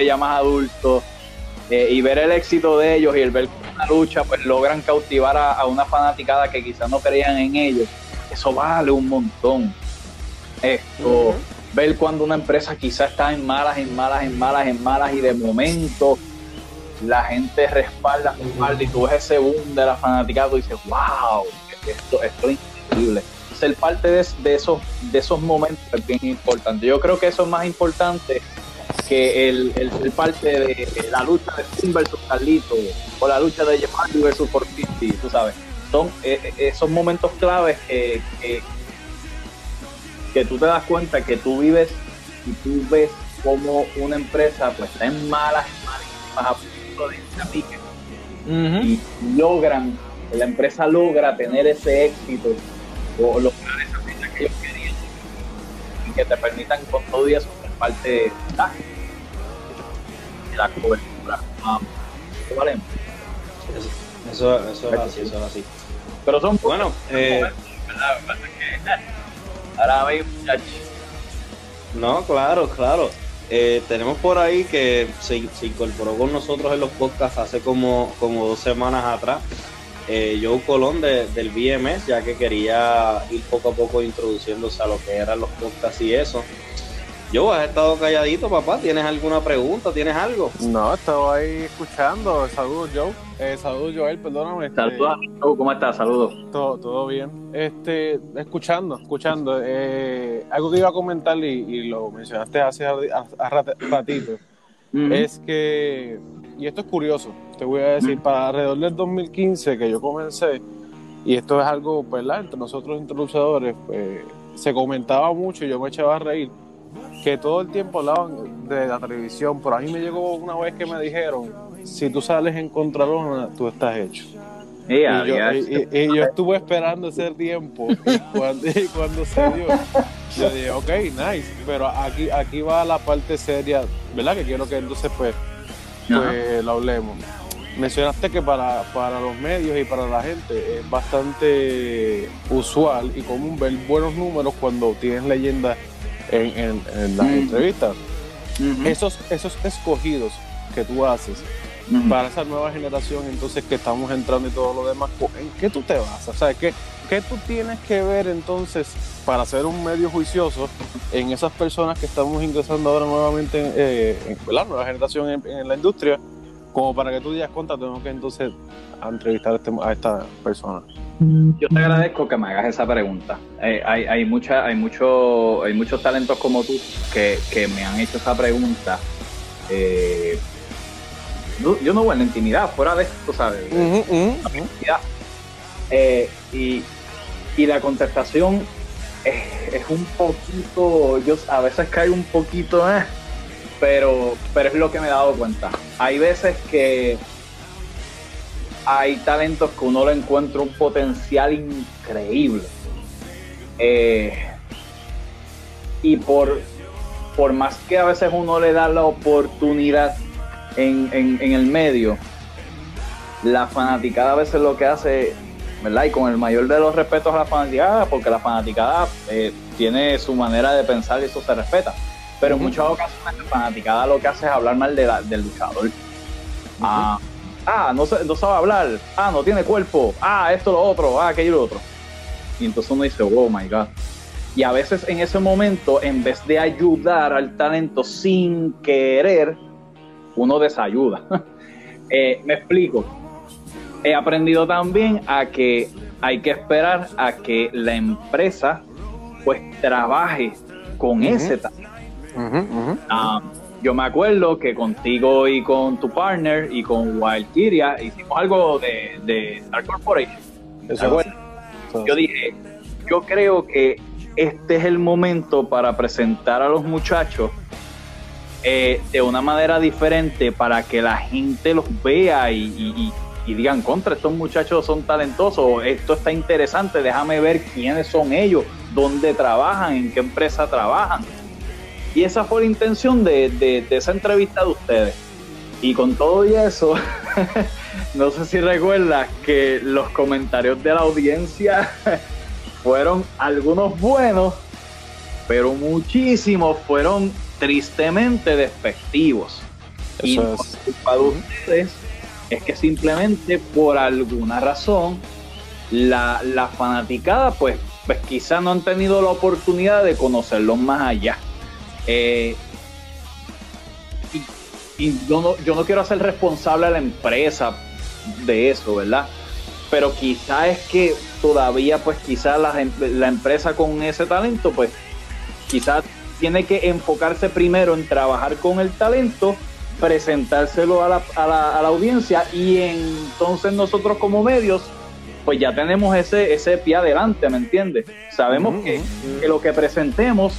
ya más adultos, eh, y ver el éxito de ellos y el ver una lucha, pues logran cautivar a, una fanaticada que quizás no creían en ellos. Eso vale un montón. Esto, ver cuando una empresa quizá está en malas, en malas, en malas, en malas y de momento la gente respalda, respalda y tú ves ese boom de la fanaticada y dices, wow, esto, esto es increíble. Ser parte de, esos, de esos momentos es bien importante. Yo creo que eso es más importante que el, el ser parte de la lucha de Finn versus Carlito o la lucha de Jeff versus Fortiti, tú sabes. Son eh, eh, esos momentos claves que, que tú te das cuenta que tú vives y tú ves como una empresa pues está en malas, malas, a punto de pique. y logran, la empresa logra tener ese éxito o lograr esa meta que ellos querían y que te permitan con todo eso ser parte de la cobertura.
¿vale? Eso, eso, es así, eso es así.
Pero son bueno, eh, ¿verdad? Ahora
No, claro, claro. Eh, tenemos por ahí que se, incorporó con nosotros en los podcasts hace como, como dos semanas atrás. Eh, Joe Colón del BMS, ya que quería ir poco a poco introduciéndose a lo que eran los podcasts y eso. Yo, has estado calladito, papá. ¿Tienes alguna pregunta? ¿Tienes algo?
No, estaba ahí escuchando. Saludos, Joe. Eh, saludos, Joel, perdóname.
Este, saludos, ¿cómo estás? Saludos.
Todo, todo bien. Este, escuchando, escuchando. Eh, algo que iba a comentar y, lo mencionaste hace a, ratito, es que, y esto es curioso, te voy a decir, para alrededor del 2015 que yo comencé, y esto es algo, ¿verdad? Entre nosotros introducedores, pues, se comentaba mucho y yo me echaba a reír que todo el tiempo hablaban de la televisión, pero a mí me llegó una vez que me dijeron, si tú sales en Contralona, tú estás hecho. y, yo, estuve esperando ese tiempo [LAUGHS] y cuando, se dio, yo dije, ok, nice, pero aquí, aquí va la parte seria, ¿verdad? Que quiero que entonces pues, pues lo hablemos. mencionaste que para, para los medios y para la gente es bastante usual y común ver buenos números cuando tienes leyendas en, en, las entrevistas. esos, esos escogidos que tú haces para esa nueva generación, entonces que estamos entrando y todo lo demás, ¿en qué tú te vas? O sea, ¿qué, ¿qué tú tienes que ver entonces para ser un medio juicioso en esas personas que estamos ingresando ahora nuevamente eh, en la nueva generación en la industria? como para que tú digas cuenta, tengo que entonces entrevistar a, este, esta persona.
Yo te agradezco que me hagas esa pregunta. Eh, hay, hay, mucha, hay, mucho, hay muchos talentos como tú que, me han hecho esa pregunta. Eh, yo no voy en la intimidad, fuera de esto, ¿sabes? Eh, y, y, la contestación es, es, un poquito, yo a veces cae un poquito, eh, pero, pero es lo que me he dado cuenta. Hay veces que hay talentos que uno le encuentra un potencial increíble. Eh, y por, por más que a veces uno le da la oportunidad en, el medio, la fanaticada a veces lo que hace, ¿verdad? Y con el mayor de los respetos a la fanaticada, porque la fanaticada eh, tiene su manera de pensar y eso se respeta pero en muchas ocasiones la fanaticada lo que hace es hablar mal de del luchador. ah, ah, no, no sabe hablar, ah, no tiene cuerpo, ah, esto, lo otro, ah, aquello, lo otro. Y entonces uno dice, oh my god. Y a veces en ese momento, en vez de ayudar al talento sin querer, uno desayuda. [LAUGHS] Eh, me explico. He aprendido también a que hay que esperar a que la empresa pues trabaje con ese talento Ah, yo me acuerdo que contigo y con tu partner y con Wildkiria hicimos algo de, de Star Corporation. Yo dije, yo creo que este es el momento para presentar a los muchachos eh, de una manera diferente para que la gente los vea y, y, digan, contra, estos muchachos son talentosos, esto está interesante, déjame ver quiénes son ellos, dónde trabajan, en qué empresa trabajan. Y esa fue la intención de, esa entrevista de ustedes. Y con todo y eso, [LAUGHS] no sé si recuerdas que los comentarios de la audiencia [LAUGHS] fueron algunos buenos, pero muchísimos fueron tristemente despectivos. y es. culpa de ustedes es que simplemente por alguna razón la, la fanaticada pues, pues quizá no han tenido la oportunidad de conocerlos más allá. Eh, y, yo, no, yo no quiero hacer responsable a la empresa de eso, ¿verdad? Pero quizá es que todavía, pues quizá la, la empresa con ese talento, pues quizá tiene que enfocarse primero en trabajar con el talento, presentárselo a la, a la, a la audiencia y entonces nosotros como medios pues ya tenemos ese, ese pie adelante, ¿me entiendes? Sabemos que, que, lo que presentemos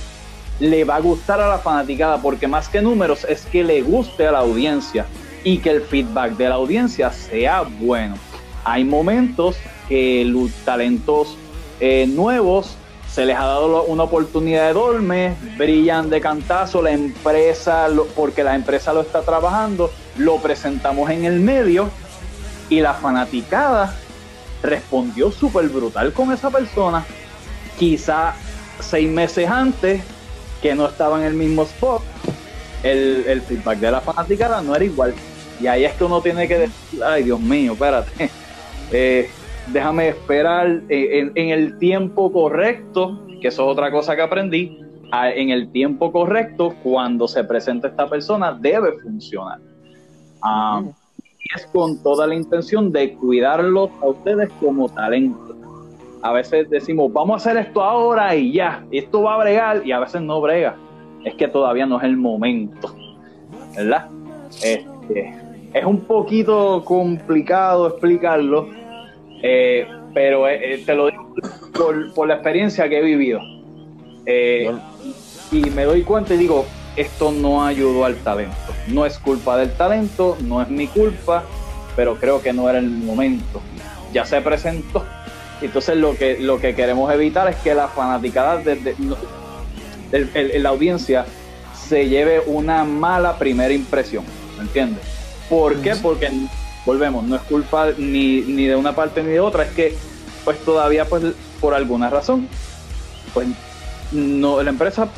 le va a gustar a la fanaticada, porque más que números es que le guste a la audiencia y que el feedback de la audiencia sea bueno. Hay momentos que los talentos eh, nuevos se les ha dado una oportunidad de dorme, brillan de cantazo, la empresa, porque la empresa lo está trabajando, lo presentamos en el medio y la fanaticada respondió súper brutal con esa persona. Quizá seis meses antes que no estaba en el mismo spot, el, feedback de la fanaticada no era igual. Y ahí es que uno tiene que decir, ay Dios mío, espérate, [LAUGHS] eh, déjame esperar eh, en, el tiempo correcto, que eso es otra cosa que aprendí, en el tiempo correcto, cuando se presenta esta persona, debe funcionar. Ah, y es con toda la intención de cuidarlos a ustedes como talento a veces decimos, vamos a hacer esto ahora y ya, esto va a bregar, y a veces no brega. Es que todavía no es el momento, ¿verdad? Este, es un poquito complicado explicarlo, eh, pero eh, eh, te lo digo por, la experiencia que he vivido. y me doy cuenta y digo, esto no ayudó al talento. No es culpa del talento, no es mi culpa, pero creo que no era el momento. Ya se presentó, entonces lo que, lo que queremos evitar es que la fanaticada de, la audiencia se lleve una mala primera impresión, ¿me entiendes? ¿Por qué? Porque volvemos, no es culpa ni, ni de una parte ni de otra, es que pues todavía pues por alguna razón, pues no, la empresa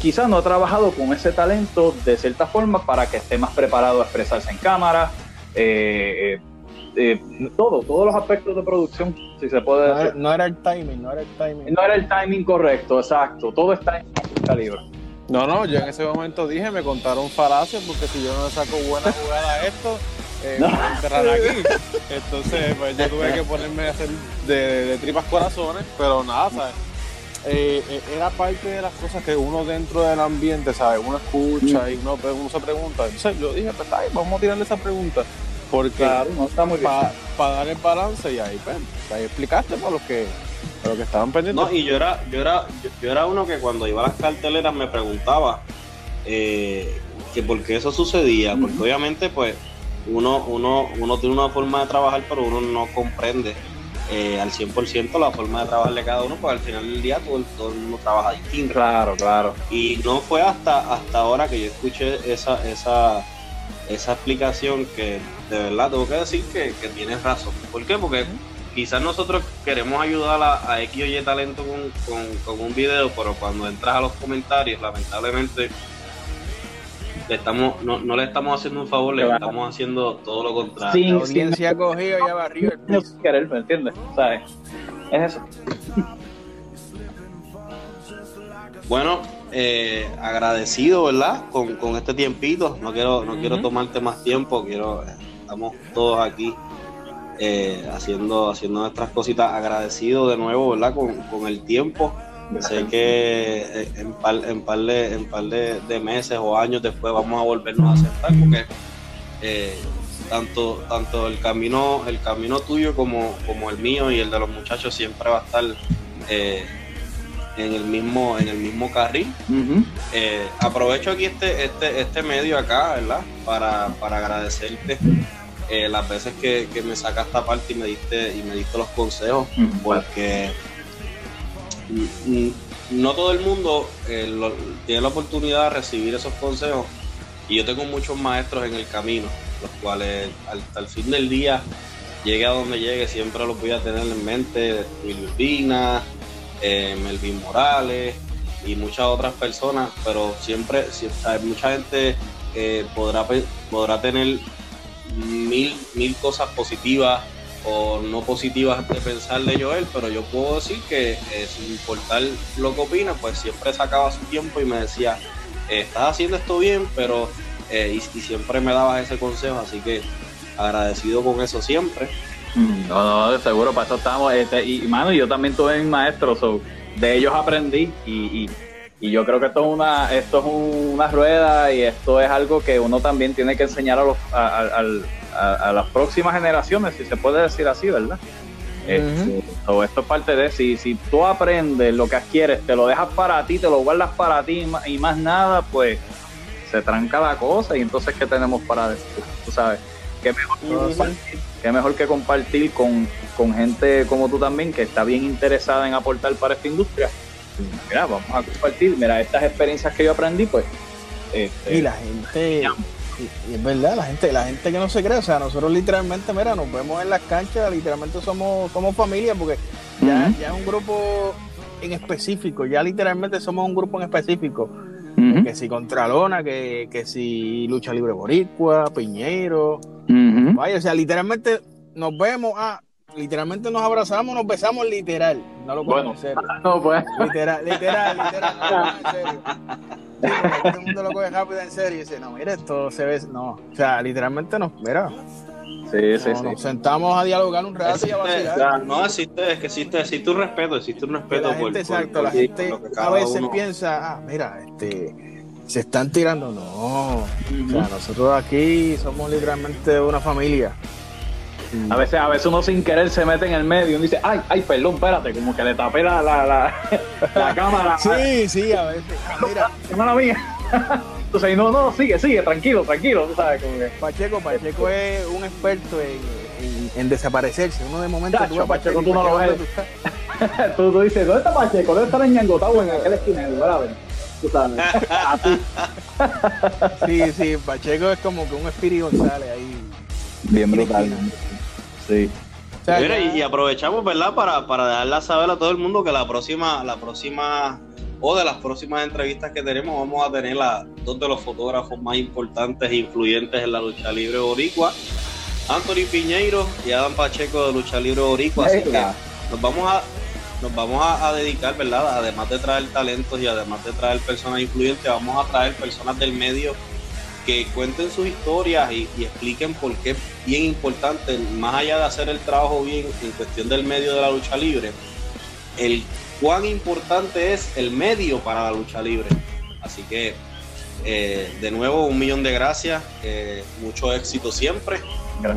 quizás no ha trabajado con ese talento de cierta forma para que esté más preparado a expresarse en cámara, eh, eh, todo, todos los aspectos de producción, si se puede
No
decir.
era, no era el timing, no era el timing.
No era el timing correcto, exacto, todo está en calibre.
No, no, yo en ese momento dije, me contaron falacias porque si yo no le saco buena jugada a esto, eh, me voy a enterrar aquí. Entonces, pues yo tuve que ponerme a hacer de, de- de tripas corazones, pero nada, ¿sabes? Eh, eh, era parte de las cosas que uno dentro del ambiente, ¿sabes? Uno escucha y uno, uno se pregunta. Entonces yo dije, pues está bien, vamos a tirarle esa pregunta. Porque
Claro, no está muy bien.
para dar el balance y ahí, pues, ahí explicaste para los que, para los que estaban pendientes.
No, y yo era, yo era, yo, yo era uno que cuando iba a las carteleras me preguntaba eh, que por qué eso sucedía, porque obviamente pues uno, uno, uno tiene una forma de trabajar, pero uno no comprende eh, al 100% la forma de trabajar de cada uno, porque al final del día todo, el- todo el mundo trabaja distinto.
Claro, claro.
Y no fue hasta, hasta ahora que yo escuché esa, esa, esa explicación que de verdad tengo que decir que, que tienes razón. ¿Por qué? Porque quizás nosotros queremos ayudar a, a X o Y talento con, con- con un video, pero cuando entras a los comentarios, lamentablemente le estamos, no, no le estamos haciendo un favor, le
Claro.
estamos haciendo todo lo contrario.
Sí.
La audiencia ha cogido y ha barrido el piso.
querer, ¿me entiendes? ¿Sabes? Es eso.
Bueno, eh, agradecido, ¿verdad? Con, con este tiempito. No quiero, no quiero tomarte más tiempo. Quiero, eh, estamos todos aquí eh, haciendo, haciendo nuestras cositas. Agradecido de nuevo, ¿verdad? Con, con el tiempo. Sé que en par, en par, de, en par de, de meses o años después vamos a volvernos a sentar porque eh, tanto, tanto el camino, el camino tuyo como, como el mío y el de los muchachos siempre va a estar eh, en el mismo, en el mismo carril. Eh, aprovecho aquí este, este, este medio acá, ¿verdad? Para, para agradecerte eh, las veces que, que me sacaste aparte y me diste, y me diste los consejos, porque no todo el mundo eh, lo- tiene la oportunidad de recibir esos consejos. Y yo tengo muchos maestros en el camino, los cuales al- hasta el fin del día, llegue a donde llegue, siempre los voy a tener en mente. Urbina, eh, Melvin Morales y muchas otras personas, pero siempre, si- hay mucha gente eh, podrá, podrá tener mil, mil cosas positivas o no positivas de pensar de Joel, pero yo puedo decir que eh, sin importar lo que opina, pues siempre sacaba su tiempo y me decía, eh, estás haciendo esto bien, pero eh, y, y siempre me dabas ese consejo, así que agradecido con eso siempre.
No, no, de seguro, para eso estamos. Este, y, mano, yo también tuve mis maestros, so, de ellos aprendí. Y, y, y yo creo que esto es una esto es un- una rueda y esto es algo que uno también tiene que enseñar a, los, a, a- a- a las próximas generaciones, si se puede decir así, ¿verdad? So, esto es parte de, si, si tú aprendes lo que adquieres, te lo dejas para ti, te lo guardas para ti y más, y más nada, pues se tranca la cosa y entonces ¿qué tenemos para decir? Tú sabes, qué mejor que compartir, qué mejor que compartir con, con gente como tú también, que está bien interesada en aportar para esta industria. Mira, vamos a compartir, mira, estas experiencias que yo aprendí, pues... este,
Y la gente, y, y es verdad, la gente, la gente que no se cree, o sea, nosotros literalmente, mira, nos vemos en las canchas, literalmente somos, somos familia, porque ya, ya es un grupo en específico, ya literalmente somos un grupo en específico, que si Contralona, que, que si Lucha Libre Boricua, Piñero, vaya, o sea, literalmente nos vemos, ah, literalmente nos abrazamos, nos besamos literal, no lo
Bueno.
bueno. en serio. [LAUGHS]
No, pues,
Literal, literal, literal, no, no, en serio. Sí, [LAUGHS] todo el mundo lo coge rápido en serio y dice, no, mira, esto se ve, no, o sea, literalmente nos, mira,
sí, sí,
no,
sí.
nos sentamos a dialogar un rato y a
Existe-
vacilar.
no existe, es que existe, existe un respeto, existe un respeto
la
por-
gente,
por-
exacto, la
por-
gente
por lo que
a veces
uno-
piensa, ah, mira, este, se están tirando, no, o sea, nosotros aquí somos literalmente una familia.
A veces, a veces uno sin querer se mete en el medio y uno dice, ay, ay, perdón, espérate, como que le tapé la, la, la, [LAUGHS] la cámara.
Sí, sí, a veces, ah, mira, [LAUGHS]
Cámara mía. [LAUGHS] Entonces, no, no, sigue, sigue, tranquilo, tranquilo, tú sabes, como que.
Pacheco, Pacheco es un experto en, en- en desaparecerse, uno de momento
Chacho,
tú ves
Pacheco, tú no lo ves.
tú
tú, dices, ¿dónde está Pacheco? ¿Dónde está el ñangotado en aquel esquina? ¿Verdad? Tú sabes. [LAUGHS]
Sí, sí, Pacheco es como que un Espíritu González ahí.
Bien brutal. Sí.
Mira, y, aprovechamos, ¿verdad? Para, para dejarla saber a todo el mundo que la próxima, la próxima, o de las próximas entrevistas que tenemos, vamos a tener a dos de los fotógrafos más importantes e influyentes en la lucha libre boricua, Anthony Piñeiro y Adam Pacheco de Lucha Libre Boricua. Así que nos vamos a, nos vamos a, dedicar, ¿verdad? Además de traer talentos y además de traer personas influyentes, vamos a traer personas del medio que cuenten sus historias y, expliquen por qué es bien importante, más allá de hacer el trabajo bien en cuestión del medio de la lucha libre, el cuán importante es el medio para la lucha libre. Así que, eh, de nuevo, un millón de gracias, eh, mucho éxito siempre.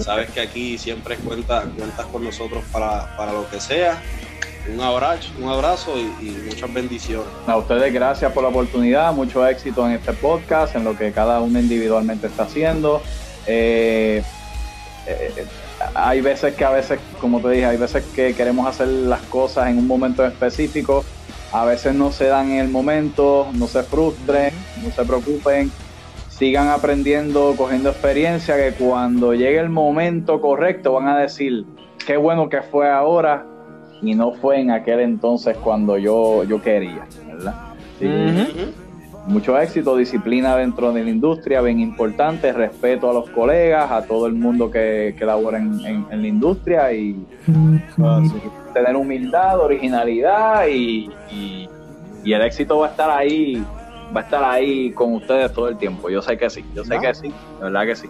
Sabes que aquí siempre cuenta, cuentas con nosotros para, para lo que sea un abrazo, un abrazo y, muchas bendiciones.
A ustedes gracias por la oportunidad, mucho éxito en este podcast, en lo que cada uno individualmente está haciendo. Eh, eh, hay veces que a veces, como te dije, hay veces que queremos hacer las cosas en un momento específico, a veces no se dan en el momento, no se frustren, no se preocupen, sigan aprendiendo, cogiendo experiencia, que cuando llegue el momento correcto van a decir, qué bueno que fue ahora, y no fue en aquel entonces cuando yo, yo quería, ¿verdad? Mucho éxito, disciplina dentro de la industria, bien importante, respeto a los colegas, a todo el mundo que, que labora en, la industria y tener humildad, originalidad y, y, el éxito va a estar ahí, va a estar ahí con ustedes todo el tiempo. Yo sé que sí, yo sé que sí, de verdad que sí.